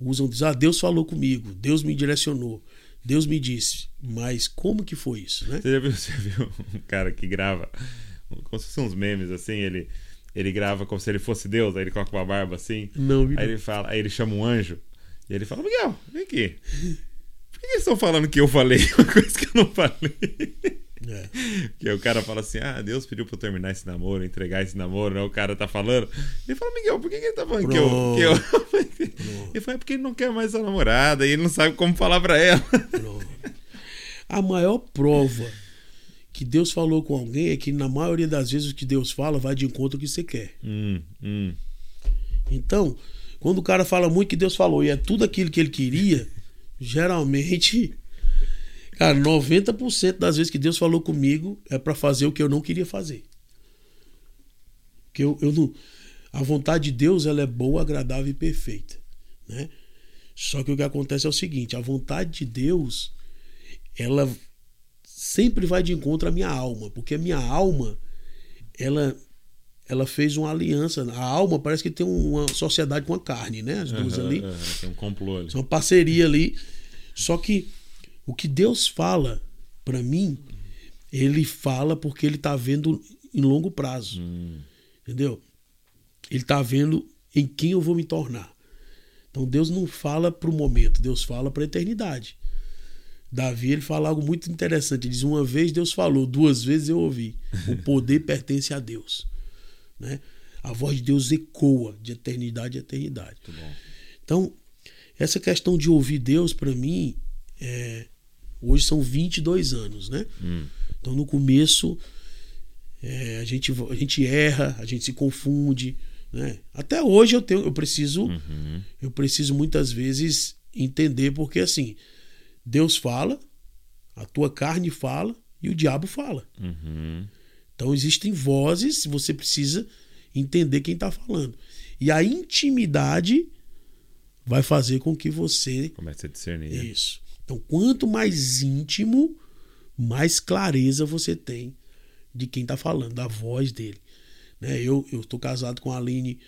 Usam, dizem, ah, Deus falou comigo, Deus me direcionou, Deus me disse, mas como que foi isso, né? Você já viu, você viu um cara que grava, como se fossem uns memes assim, ele, ele grava como se ele fosse Deus, aí ele coloca uma barba assim, Não, aí ele fala, aí ele chama um anjo, e ele fala, Miguel, vem aqui. Por que eles estão falando que eu falei uma coisa que eu não falei? É. Que o cara fala assim: Ah, Deus pediu pra eu terminar esse namoro, entregar esse namoro, né? O cara tá falando. Ele fala, Miguel, por que, que ele tá falando que eu. Que eu... Ele fala, é porque ele não quer mais a namorada e ele não sabe como falar pra ela. Pronto. A maior prova que Deus falou com alguém é que na maioria das vezes o que Deus fala vai de encontro ao que você quer. Hum, hum. Então, quando o cara fala muito que Deus falou e é tudo aquilo que ele queria, geralmente, cara, 90% das vezes que Deus falou comigo é para fazer o que eu não queria fazer. Que eu, eu não, a vontade de Deus ela é boa, agradável e perfeita, né? Só que o que acontece é o seguinte, a vontade de Deus ela sempre vai de encontro à minha alma, porque a minha alma ela ela fez uma aliança. A alma parece que tem uma sociedade com a carne, né? As duas Aham, ali. Tem um complô ali. Uma parceria ali. Só que o que Deus fala para mim, ele fala porque ele tá vendo em longo prazo. Hum, Entendeu? Ele tá vendo em quem eu vou me tornar. Então Deus não fala para o momento, Deus fala para a eternidade. Davi ele fala algo muito interessante. Ele diz: Uma vez Deus falou, duas vezes eu ouvi. O poder pertence a Deus. Né? A voz de Deus ecoa de eternidade a eternidade. Então, essa questão de ouvir Deus, para mim, é, hoje são 22 anos, né? Hum. Então, no começo, é, a, gente, a gente erra, a gente se confunde, né? Até hoje eu tenho, eu preciso, Uhum. eu preciso muitas vezes entender porque assim, Deus fala, a tua carne fala e o diabo fala. Uhum. Então existem vozes, você precisa entender quem está falando. E a intimidade vai fazer com que você Começa a discernir. isso. Então, quanto mais íntimo, mais clareza você tem de quem está falando, da voz dele. Né? Eu estou casado com a Aline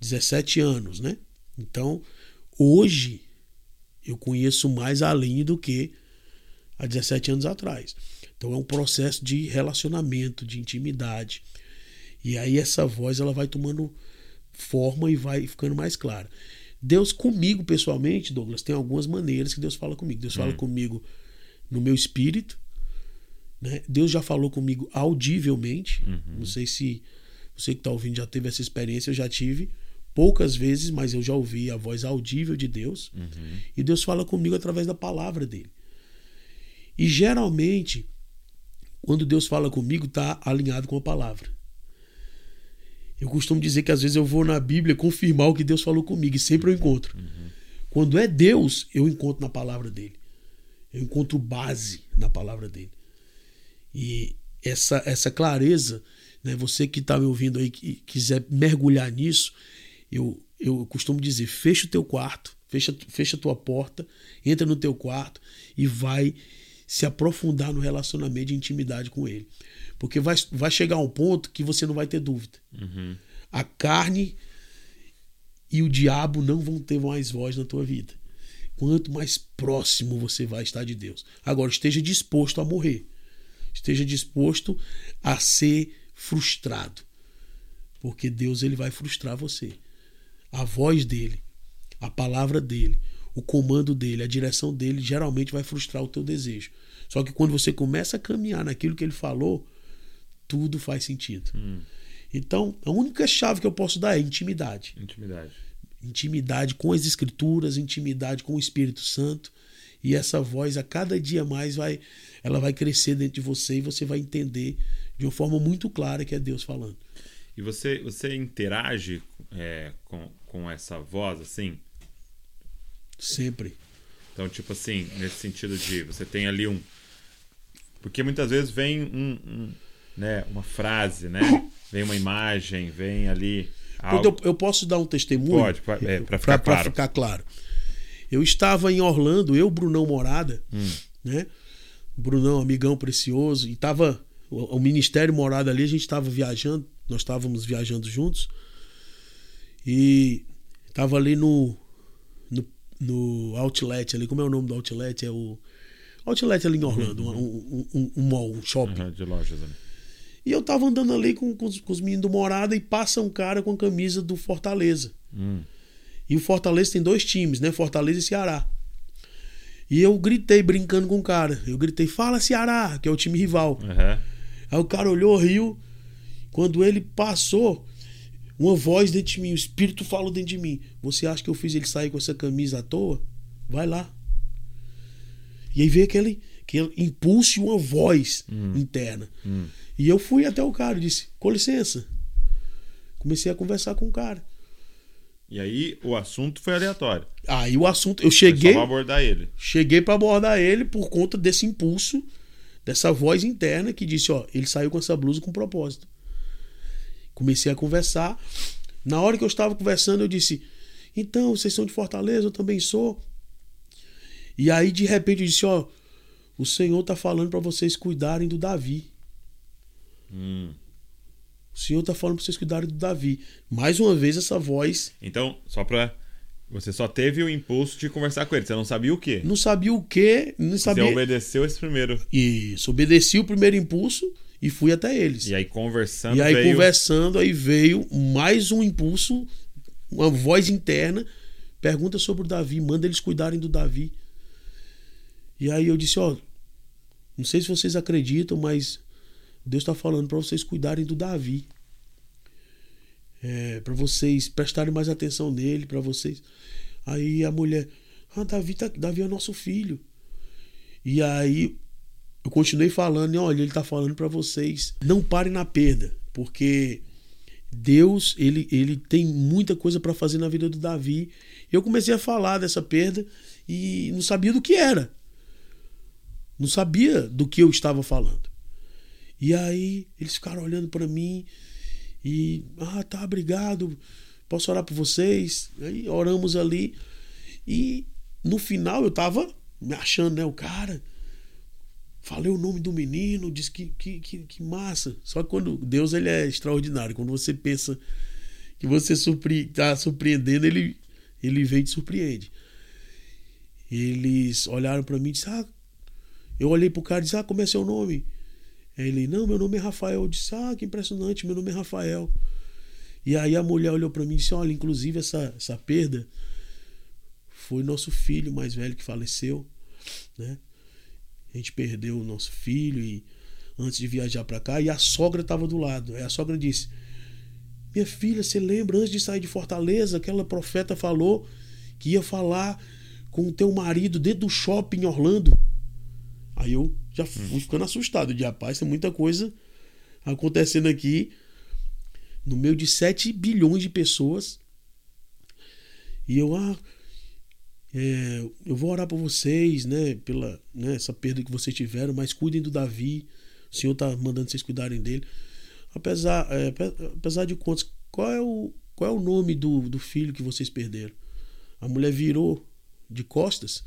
17 anos, né? Então, hoje eu conheço mais a Aline do que há 17 anos atrás. Então é um processo de relacionamento, de intimidade. E aí essa voz ela vai tomando forma e vai ficando mais clara. Deus comigo pessoalmente, Douglas, tem algumas maneiras que Deus fala comigo. Deus fala comigo no meu espírito, né? Deus já falou comigo audivelmente. Não sei se você que está ouvindo já teve essa experiência, eu já tive poucas vezes, mas eu já ouvi a voz audível de Deus. Uhum. E Deus fala comigo através da palavra dele. E geralmente, quando Deus fala comigo, está alinhado com a palavra. Eu costumo dizer que às vezes eu vou na Bíblia confirmar o que Deus falou comigo e sempre eu encontro. Quando é Deus, eu encontro na palavra dele. Eu encontro base na palavra dele. E essa, essa clareza, né, você que está me ouvindo aí, que quiser mergulhar nisso, eu, eu costumo dizer: fecha o teu quarto, fecha, fecha a tua porta, entra no teu quarto e vai se aprofundar no relacionamento de intimidade com Ele. Porque vai, vai chegar um ponto que você não vai ter dúvida. Uhum. A carne e o diabo não vão ter mais voz na tua vida. Quanto mais próximo você vai estar de Deus. Agora, esteja disposto a morrer. Esteja disposto a ser frustrado. Porque Deus ele vai frustrar você. A voz dele, a palavra dele, o comando dele, a direção dele geralmente vai frustrar o teu desejo. Só que quando você começa a caminhar naquilo que ele falou, tudo faz sentido. Hum. Então, a única chave que eu posso dar é intimidade. Intimidade. Intimidade com as escrituras, intimidade com o Espírito Santo. E essa voz a cada dia mais vai ela vai crescer dentro de você e você vai entender de uma forma muito clara que é Deus falando. E você, você interage é, com, com essa voz assim? Sempre. Então, tipo assim, nesse sentido de você tem ali um. Porque muitas vezes vem um, um né, uma frase, né? Vem uma imagem, vem ali. Algo... Eu, eu, posso dar um testemunho? Pode, é, para ficar, pra, claro. ficar claro. Eu estava em Orlando, eu, Brunão Morada, hum. né? Brunão, amigão precioso, e tava o, o Ministério Morada ali, a gente estava viajando, nós estávamos viajando juntos, e tava ali no, no, no Outlet ali, como é o nome do Outlet? É o Outlet ali em Orlando, uhum. um, um, um, mall, um shopping. Uhum, de lojas ali. E eu tava andando ali com, com, os, com os meninos do Morada e passa um cara com a camisa do Fortaleza. Hum. E o Fortaleza tem dois times, né? Fortaleza e Ceará. E eu gritei brincando com o cara. Eu gritei, fala Ceará, que é o time rival. Uhum. Aí o cara olhou, riu. Quando ele passou, uma voz dentro de mim, o Espírito falou dentro de mim. Você acha que eu fiz ele sair com essa camisa à toa? Vai lá. E aí veio aquele, aquele impulso e uma voz hum. interna. Hum. E eu fui até o cara e disse: com licença. Comecei a conversar com o cara. E aí o assunto foi aleatório. Aí o assunto, eu cheguei. Só abordar ele. Cheguei para abordar ele por conta desse impulso, dessa voz interna que disse: ó, ele saiu com essa blusa com propósito. Comecei a conversar. Na hora que eu estava conversando, eu disse: então, vocês são de Fortaleza, eu também sou. E aí, de repente, eu disse: ó, o Senhor tá falando para vocês cuidarem do Davi. Hum. O Senhor tá falando para vocês cuidarem do Davi. Mais uma vez, essa voz. Então, só pra. Você só teve o impulso de conversar com ele, você não sabia o quê? Não sabia o quê, não sabia. Você obedeceu esse primeiro. Isso, obedeci o primeiro impulso e fui até eles. E aí conversando. E aí veio... conversando, aí veio mais um impulso, uma voz interna. Pergunta sobre o Davi, manda eles cuidarem do Davi. E aí eu disse, ó, não sei se vocês acreditam, mas Deus está falando para vocês cuidarem do Davi. É, para vocês prestarem mais atenção nele, para vocês. Aí a mulher, ah, Davi, tá, Davi é nosso filho. E aí eu continuei falando, e olha, ele está falando para vocês, não parem na perda, porque Deus, ele, ele tem muita coisa para fazer na vida do Davi. Eu comecei a falar dessa perda e não sabia do que era. Não sabia do que eu estava falando. E aí eles ficaram olhando para mim e ah, tá, obrigado. Posso orar por vocês? Aí oramos ali e no final eu tava me achando, né, o cara. Falei o nome do menino, disse que, que, que, que massa. Só que quando Deus ele é extraordinário, quando você pensa que você surpre, tá surpreendendo, ele ele vem e te surpreende. Eles olharam para mim e disseram: ah, eu olhei pro cara e disse: Ah, como é seu nome? Ele, não, meu nome é Rafael. Eu disse: Ah, que impressionante, meu nome é Rafael. E aí a mulher olhou para mim e disse: Olha, inclusive essa, essa perda foi nosso filho mais velho que faleceu, né? A gente perdeu o nosso filho e antes de viajar para cá e a sogra estava do lado. Aí a sogra disse: Minha filha, você lembra antes de sair de Fortaleza, aquela profeta falou que ia falar com o teu marido dentro do shopping em Orlando? Aí eu já fui ficando assustado de rapaz, tem muita coisa acontecendo aqui no meio de 7 bilhões de pessoas. E eu, ah, é, eu vou orar por vocês, né, pela né, essa perda que vocês tiveram, mas cuidem do Davi. O Senhor tá mandando vocês cuidarem dele. Apesar, é, apesar de contas, qual é o, qual é o nome do, do filho que vocês perderam? A mulher virou de costas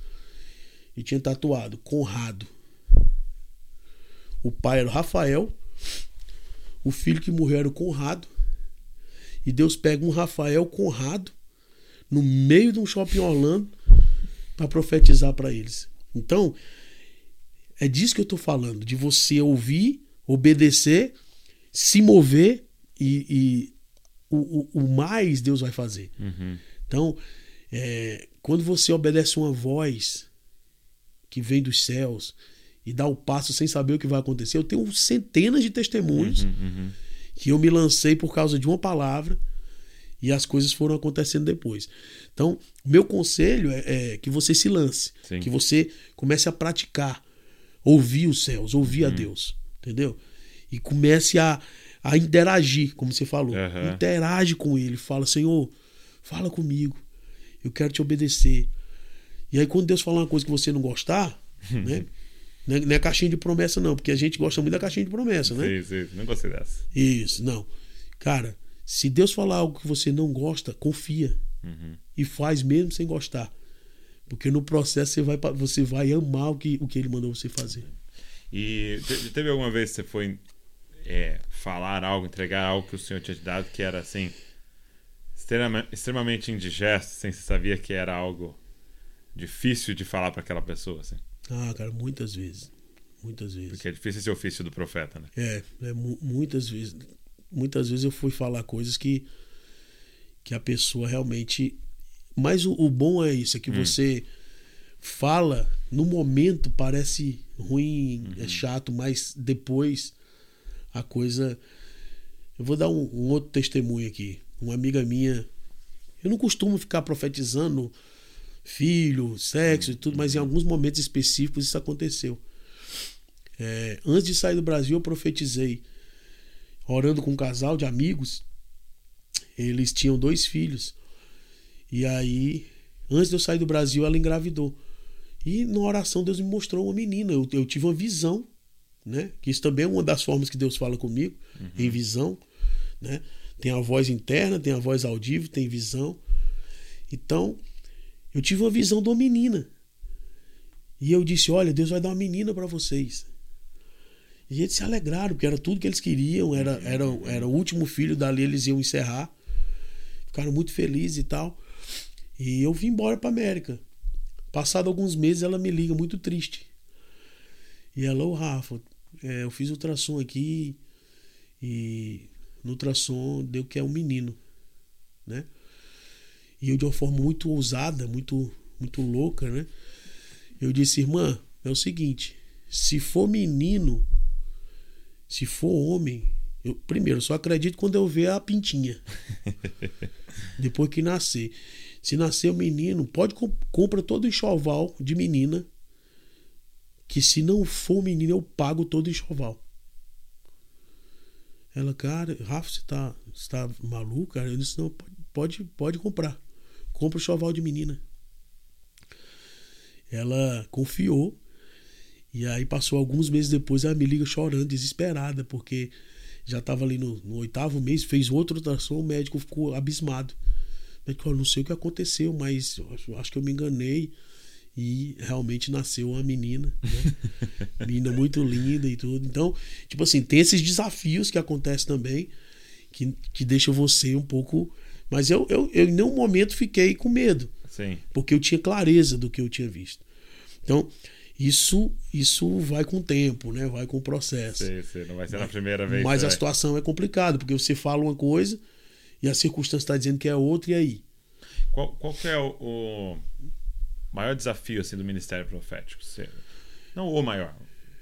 e tinha tatuado Conrado. O pai era o Rafael, o filho que morreu era o Conrado. E Deus pega um Rafael Conrado no meio de um shopping Orlando para profetizar para eles. Então, é disso que eu estou falando, de você ouvir, obedecer, se mover e, e o, o, o, mais Deus vai fazer. Uhum. Então, é, quando você obedece uma voz que vem dos céus e dá o passo sem saber o que vai acontecer, eu tenho centenas de testemunhos Uhum, uhum. que eu me lancei por causa de uma palavra e as coisas foram acontecendo depois. Então, meu conselho é, é que você se lance, Sim. que você comece a praticar, ouvir os céus, ouvir a Deus, entendeu? E comece a, a interagir, como você falou. Interage com ele, fala, Senhor, fala comigo, eu quero te obedecer. E aí, quando Deus falar uma coisa que você não gostar, né? Não é, não é caixinha de promessa, não, porque a gente gosta muito da caixinha de promessa, né? Sim, sim. Não gostei dessa. Isso, não. Cara, se Deus falar algo que você não gosta, confia. Uhum. E faz mesmo sem gostar. Porque no processo você vai, você vai amar o que, o que ele mandou você fazer. E te- teve alguma vez que você foi é, falar algo, entregar algo que o Senhor tinha te dado que era assim extrema- extremamente indigesto, sem você sabia que era algo difícil de falar para aquela pessoa, assim? Ah, cara, muitas vezes. Muitas vezes. Porque é difícil esse ofício do profeta, né? É, é mu- muitas vezes. Muitas vezes eu fui falar coisas que, que a pessoa realmente. Mas o, o bom é isso, é que você fala, no momento parece ruim, é chato, mas depois a coisa. Eu vou dar um, um outro testemunho aqui. Uma amiga minha. Eu não costumo ficar profetizando filho, sexo e tudo, mas em alguns momentos específicos isso aconteceu. É, antes de sair do Brasil, eu profetizei, orando com um casal de amigos. Eles tinham dois filhos. E aí, antes de eu sair do Brasil, ela engravidou. E na oração, Deus me mostrou uma menina. Eu, eu tive uma visão, né? Que isso também é uma das formas que Deus fala comigo, em visão, né? Tem a voz interna, tem a voz audível, tem visão. Então, eu tive uma visão de uma menina. E eu disse: Olha, Deus vai dar uma menina para vocês. E eles se alegraram, porque era tudo que eles queriam, era, era, era o último filho, dali eles iam encerrar. Ficaram muito felizes e tal. E eu vim embora para América. Passado alguns meses, ela me liga muito triste. E ela, ô Rafa, é, eu fiz ultrassom aqui e no ultrassom deu que é um menino, né? E eu de uma forma muito ousada, muito muito louca, né? Eu disse, irmã, é o seguinte, se for menino, se for homem, eu primeiro só acredito quando eu ver a pintinha. Depois que nascer. Se nascer o menino, pode comp compra todo o enxoval de menina. Que se não for menino, eu pago todo o enxoval. Ela, cara, Rafa, você tá, você tá maluco, cara? Eu disse, não, pode, pode, pode comprar. Compra o enxoval de menina. Ela confiou. E aí passou alguns meses depois, ela me liga chorando, desesperada, porque já estava ali no, no, oitavo mês, fez outro ultrassom, o médico ficou abismado. O médico falou, não sei o que aconteceu, mas acho, acho que eu me enganei. E realmente nasceu uma menina, né? menina muito linda e tudo. Então, tipo assim, tem esses desafios que acontecem também, que, que deixam você um pouco. Mas eu, eu, eu em nenhum momento fiquei com medo. Sim. Porque eu tinha clareza do que eu tinha visto. Então, isso isso vai com o tempo, né? Vai com o processo. Sim. Não vai ser na primeira vez. Mas né? a situação é complicada, porque você fala uma coisa e a circunstância está dizendo que é outra, e aí? Qual, qual é o, o maior desafio assim, do Ministério Profético? Você- Não o maior.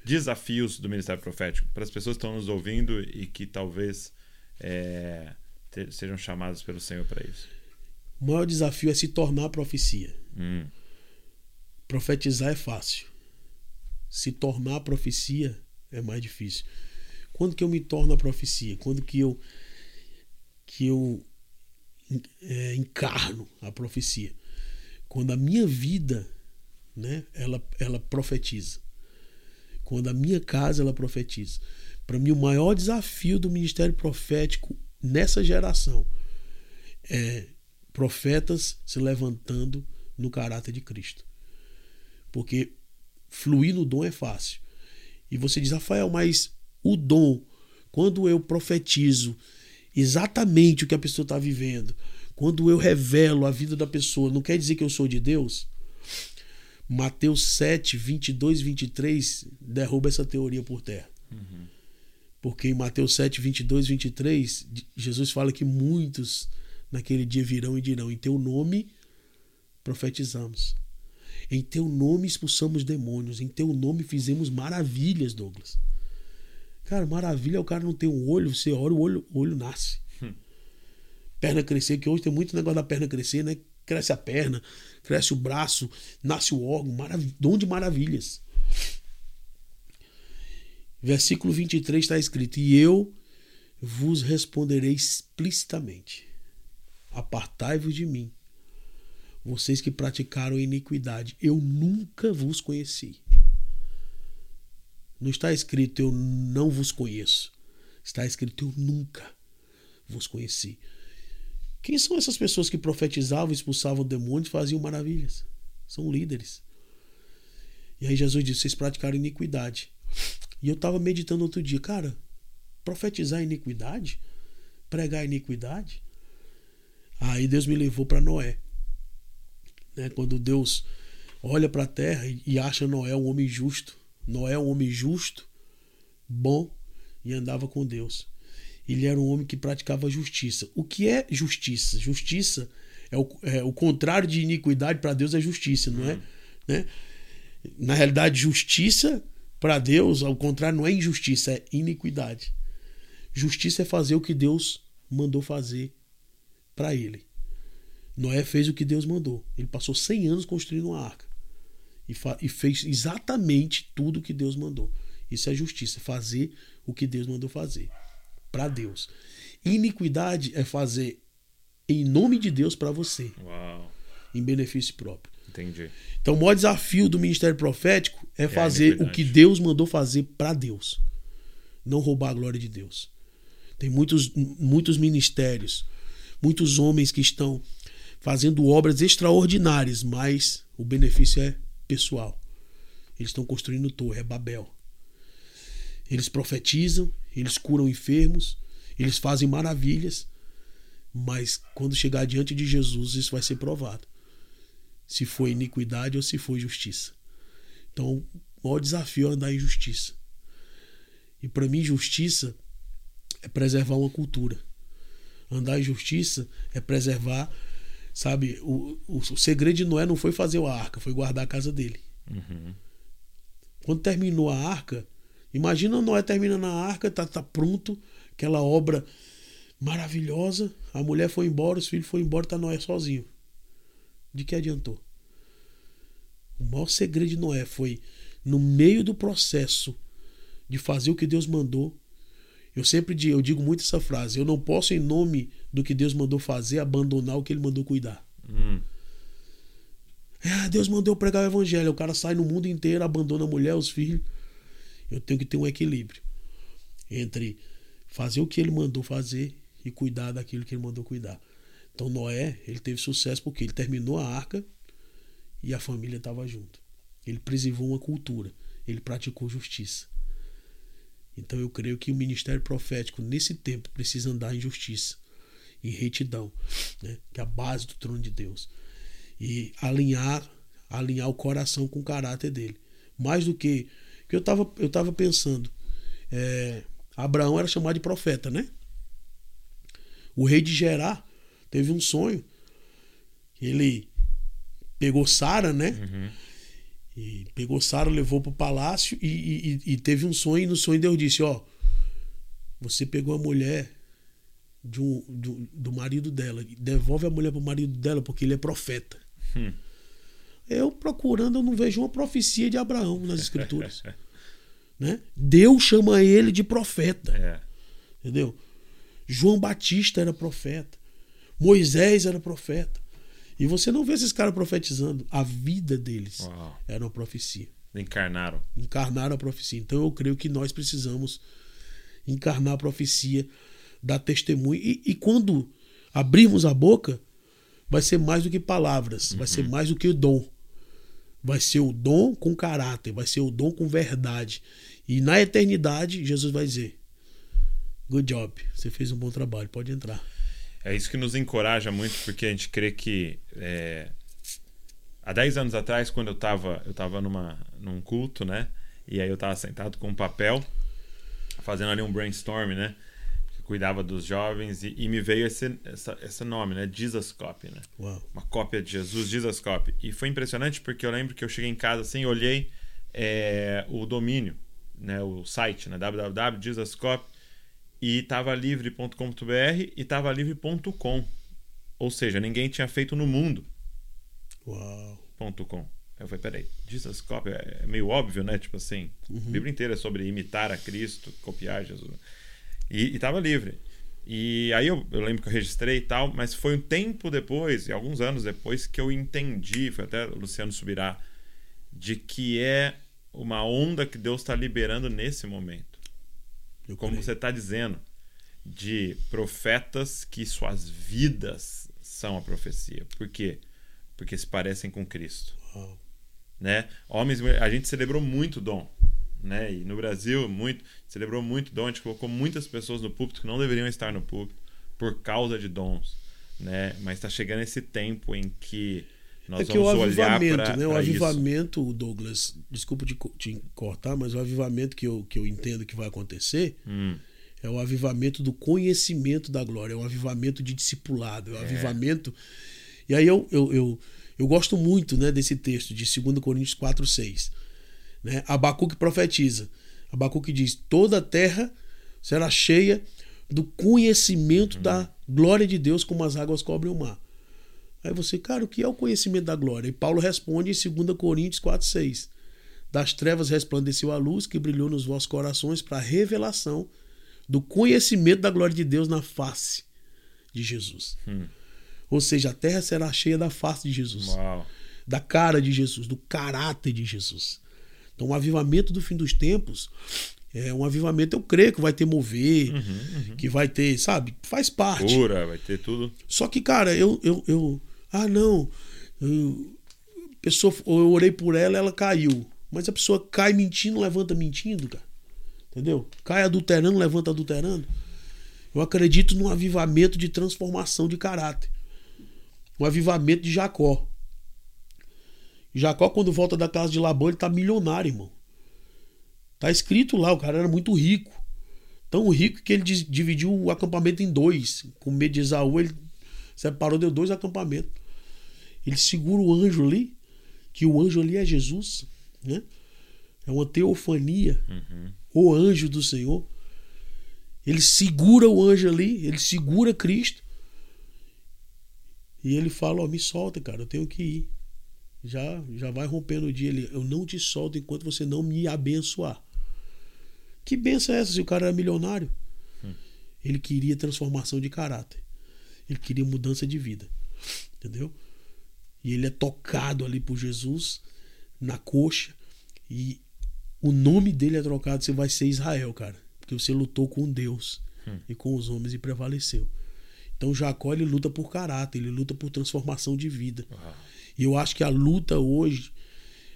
Desafios do Ministério Profético para as pessoas que estão nos ouvindo e que talvez é, te- sejam chamadas pelo Senhor para isso. O maior desafio é se tornar profecia. Hum, Profetizar é fácil. Se tornar profecia é mais difícil. Quando que eu me torno a profecia? Quando que eu que eu é, encarno a profecia? Quando a minha vida, né, ela ela profetiza. Quando a minha casa ela profetiza. Para mim o maior desafio do ministério profético nessa geração é profetas se levantando no caráter de Cristo. Porque fluir no dom é fácil. E você diz, Rafael, mas o dom, quando eu profetizo exatamente o que a pessoa está vivendo, quando eu revelo a vida da pessoa, não quer dizer que eu sou de Deus? Mateus 7, 22 23 derruba essa teoria por terra. Uhum. Porque em Mateus 7, 22 23, Jesus fala que muitos naquele dia virão e dirão: Em teu nome profetizamos. Em teu nome expulsamos demônios. Em teu nome fizemos maravilhas, Douglas. Cara, maravilha é o cara não ter um olho, você ora, o olho, o olho nasce. Hum. Perna crescer, que hoje tem muito negócio da perna crescer, né? Cresce a perna, cresce o braço, nasce o órgão, marav dom de maravilhas. Versículo 23 está escrito: E eu vos responderei explicitamente: Apartai-vos de mim, vocês que praticaram iniquidade, eu nunca vos conheci. Não está escrito eu não vos conheço. Está escrito eu nunca vos conheci. Quem são essas pessoas que profetizavam, expulsavam demônios faziam maravilhas? São líderes. E aí Jesus disse: vocês praticaram iniquidade. E eu estava meditando outro dia, cara, profetizar iniquidade? Pregar iniquidade? Aí Deus me levou para Noé. Né? Quando Deus olha para a terra e acha Noé um homem justo. Noé um homem justo, bom e andava com Deus. Ele era um homem que praticava justiça. O que é justiça? Justiça é o, é, o contrário de iniquidade para Deus é justiça, não é? Uhum. Né? Na realidade, justiça para Deus, ao contrário, não é injustiça, é iniquidade. Justiça é fazer o que Deus mandou fazer para ele. Noé fez o que Deus mandou. Ele passou 100 anos construindo uma arca. E, e fez exatamente tudo o que Deus mandou. Isso é justiça, fazer o que Deus mandou fazer. Para Deus. Iniquidade é fazer em nome de Deus para você. Uau. Em benefício próprio. Entendi. Então, o maior desafio do ministério profético é, é fazer o que Deus mandou fazer para Deus. Não roubar a glória de Deus. Tem muitos, muitos ministérios muitos homens que estão fazendo obras extraordinárias, mas o benefício é pessoal. Eles estão construindo torre, é Babel. Eles profetizam, eles curam enfermos, eles fazem maravilhas, mas quando chegar diante de Jesus, isso vai ser provado. Se foi iniquidade ou se foi justiça. Então, o maior desafio é andar em justiça. E para mim, justiça é preservar uma cultura. Andar em justiça é preservar, sabe? O, o, o segredo de Noé não foi fazer a arca, foi guardar a casa dele. Uhum. Quando terminou a arca, imagina Noé terminando a arca, tá, tá pronto, aquela obra maravilhosa. A mulher foi embora, os filhos foram embora, tá Noé sozinho. De que adiantou? O maior segredo de Noé foi, no meio do processo de fazer o que Deus mandou, eu sempre digo, eu digo muito essa frase: eu não posso, em nome do que Deus mandou fazer, abandonar o que Ele mandou cuidar. Hum. É, Deus mandou pregar o evangelho. O cara sai no mundo inteiro, abandona a mulher, os filhos. Eu tenho que ter um equilíbrio entre fazer o que ele mandou fazer e cuidar daquilo que ele mandou cuidar. Então Noé, ele teve sucesso porque ele terminou a arca e a família estava junto. Ele preservou uma cultura, ele praticou justiça. Então eu creio que o ministério profético, nesse tempo, precisa andar em justiça, em retidão, né? que é a base do trono de Deus. E alinhar, alinhar o coração com o caráter dele. Mais do que. que eu estava eu tava pensando. É, Abraão era chamado de profeta, né? O rei de Gerar teve um sonho. Ele pegou Sara, né? Uhum e pegou Sara, levou para o palácio e, e, e, teve um sonho. E no sonho Deus disse: Ó, você pegou a mulher de um, do, do marido dela, devolve a mulher para o marido dela, porque ele é profeta. Hum. Eu procurando, eu não vejo uma profecia de Abraão nas escrituras. né? Deus chama ele de profeta. É. Entendeu? João Batista era profeta. Moisés era profeta. E você não vê esses caras profetizando. A vida deles Uau. era uma profecia. Encarnaram. Encarnaram a profecia. Então eu creio que nós precisamos encarnar a profecia, dar testemunho. E, e quando abrirmos a boca, vai ser mais do que palavras, uhum. vai ser uhum. mais do que dom. Vai ser o dom com caráter, vai ser o dom com verdade. E na eternidade, Jesus vai dizer: Good job, você fez um bom trabalho, pode entrar. É isso que nos encoraja muito, porque a gente crê que. É... Há 10 anos atrás, quando eu estava eu tava numa, num culto, né? E aí eu estava sentado com um papel, fazendo ali um brainstorm, né? cuidava dos jovens e, e me veio esse, essa, esse nome, né? Jesus Copy, né? Uau. Uma cópia de Jesus, Jesus Copy. E foi impressionante porque eu lembro que eu cheguei em casa assim, olhei é, o domínio, né? O site, né? www.jesuscopy e tava livre.com.br e tava livre.com. Ou seja, ninguém tinha feito no mundo. Uau. .com. Eu falei, peraí, Jesus Copy é meio óbvio, né? Tipo assim, uhum. a Bíblia inteira é sobre imitar a Cristo, copiar Jesus. E, e tava livre. E aí eu, eu, lembro que eu registrei e tal, mas foi um tempo depois, e alguns anos depois, que eu entendi, foi até o Luciano Subirá, de que é uma onda que Deus está liberando nesse momento. Como você está dizendo, de profetas que suas vidas são a profecia. Por quê? Porque se parecem com Cristo. Uau. Né? Homens, a gente celebrou muito dom né? E no Brasil, muito, celebrou muito dom, a gente colocou muitas pessoas no púlpito que não deveriam estar no púlpito por causa de dons, né? Mas está chegando esse tempo em que nós é que o olhar para né? O avivamento, isso. Douglas, desculpa te, te, cortar, mas o avivamento que eu, que eu entendo que vai acontecer hum. é o avivamento do conhecimento da glória, é o avivamento de discipulado, é o é. avivamento. E aí eu, eu, eu, eu gosto muito né, desse texto de 2 Coríntios 4, 6 né? Abacuque profetiza. Abacuque diz: toda a terra será cheia do conhecimento uhum. da glória de Deus, como as águas cobrem o mar. Aí você, cara, o que é o conhecimento da glória? E Paulo responde em 2 Coríntios 4,6. Das trevas resplandeceu a luz que brilhou nos vossos corações para a revelação do conhecimento da glória de Deus na face de Jesus. Hum. Ou seja, a terra será cheia da face de Jesus, Uau. da cara de Jesus, do caráter de Jesus. Então, o avivamento do fim dos tempos é um avivamento, eu creio que vai ter mover, uhum, uhum. que vai ter, sabe? Faz parte. Cura, vai ter tudo. Só que, cara, eu. eu, eu ah, não. Eu, pessoa, eu orei por ela ela caiu. Mas a pessoa cai mentindo, levanta mentindo, cara. Entendeu? Cai adulterando, levanta adulterando. Eu acredito num avivamento de transformação de caráter. Um avivamento de Jacó. Jacó, quando volta da casa de Labão, ele tá milionário, irmão. Tá escrito lá, o cara era muito rico. Tão rico que ele dividiu o acampamento em dois. Com medo de Esaú, ele separou, deu dois acampamentos. Ele segura o anjo ali, que o anjo ali é Jesus, né? É uma teofania. Uhum. O anjo do Senhor. Ele segura o anjo ali, ele segura Cristo. E ele fala: Ó, oh, me solta, cara, eu tenho que ir já já vai rompendo o dia. Ele, eu não te solto enquanto você não me abençoar. Que benção é essa se o cara era milionário? Hum. Ele queria transformação de caráter. Ele queria mudança de vida. Entendeu? E ele é tocado ali por Jesus na coxa. E o nome dele é trocado. Você vai ser Israel, cara. Porque você lutou com Deus hum. e com os homens e prevaleceu. Então Jacó ele luta por caráter, ele luta por transformação de vida. Uhum. E eu acho que a luta hoje,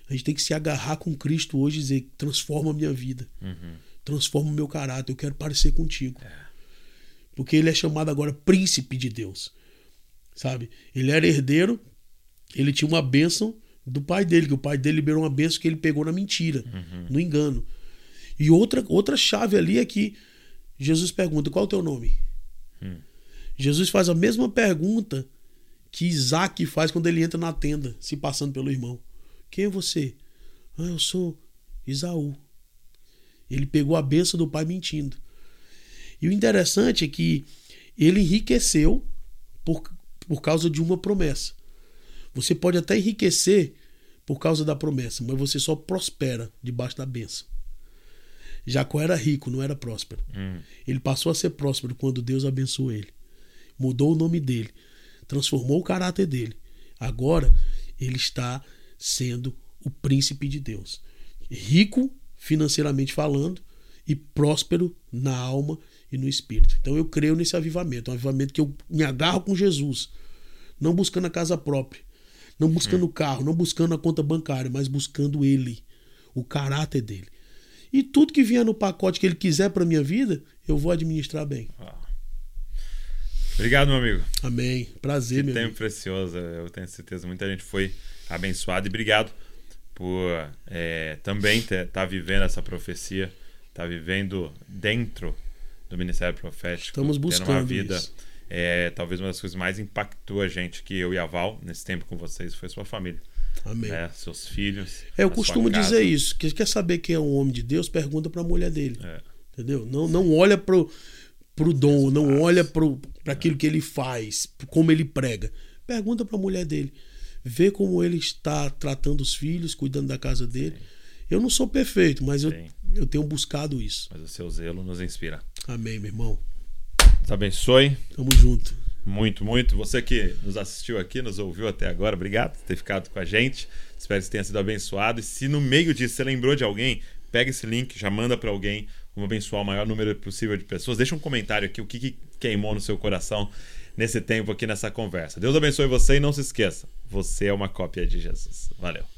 a gente tem que se agarrar com Cristo hoje e dizer: transforma a minha vida, uhum. transforma o meu caráter, eu quero parecer contigo. É. Porque ele é chamado agora príncipe de Deus. Sabe? Ele era herdeiro, ele tinha uma bênção do pai dele, que o pai dele liberou uma bênção que ele pegou na mentira, uhum. no engano. E outra, outra chave ali é que Jesus pergunta: qual é o teu nome? Hum. Jesus faz a mesma pergunta que Isaac faz quando ele entra na tenda, se passando pelo irmão. Quem é você? Ah, eu sou Isaú. Ele pegou a benção do pai mentindo. E o interessante é que ele enriqueceu por, por causa de uma promessa. Você pode até enriquecer por causa da promessa, mas você só prospera debaixo da benção. Jacó era rico, não era próspero. Hum. Ele passou a ser próspero quando Deus abençoou ele. Mudou o nome dele transformou o caráter dele. Agora ele está sendo o príncipe de Deus. Rico financeiramente falando e próspero na alma e no espírito. Então eu creio nesse avivamento, um avivamento que eu me agarro com Jesus, não buscando a casa própria, não buscando o carro, não buscando a conta bancária, mas buscando ele, o caráter dele. E tudo que vier no pacote que ele quiser para minha vida, eu vou administrar bem. Ah. Obrigado, meu amigo. Amém. Prazer, que meu tempo amigo. precioso. Eu tenho certeza muita gente foi abençoada. E obrigado por é, também estar tá vivendo essa profecia, estar tá vivendo dentro do ministério profético. Estamos buscando uma vida. isso. É, talvez uma das coisas mais impactou a gente que eu e a Val nesse tempo com vocês foi sua família. Amém. Né? Seus filhos. É, eu costumo dizer isso. Que quer saber quem é um homem de Deus, pergunta para a mulher dele. É. Entendeu? Não, não olha pro, pro dom, não olha pro, pra aquilo que ele faz, como ele prega. Pergunta para a mulher dele. Vê como ele está tratando os filhos, cuidando da casa dele. Eu não sou perfeito, mas eu, eu tenho buscado isso. Mas o seu zelo nos inspira. Amém, meu irmão. Deus abençoe. Tamo junto. Muito, muito. Você que nos assistiu aqui, nos ouviu até agora, obrigado por ter ficado com a gente. Espero que você tenha sido abençoado. E se no meio disso você lembrou de alguém, pega esse link, já manda para alguém. Vamos abençoar o maior número possível de pessoas. Deixa um comentário aqui, o que, que queimou no seu coração nesse tempo aqui nessa conversa. Deus abençoe você e não se esqueça, você é uma cópia de Jesus. Valeu.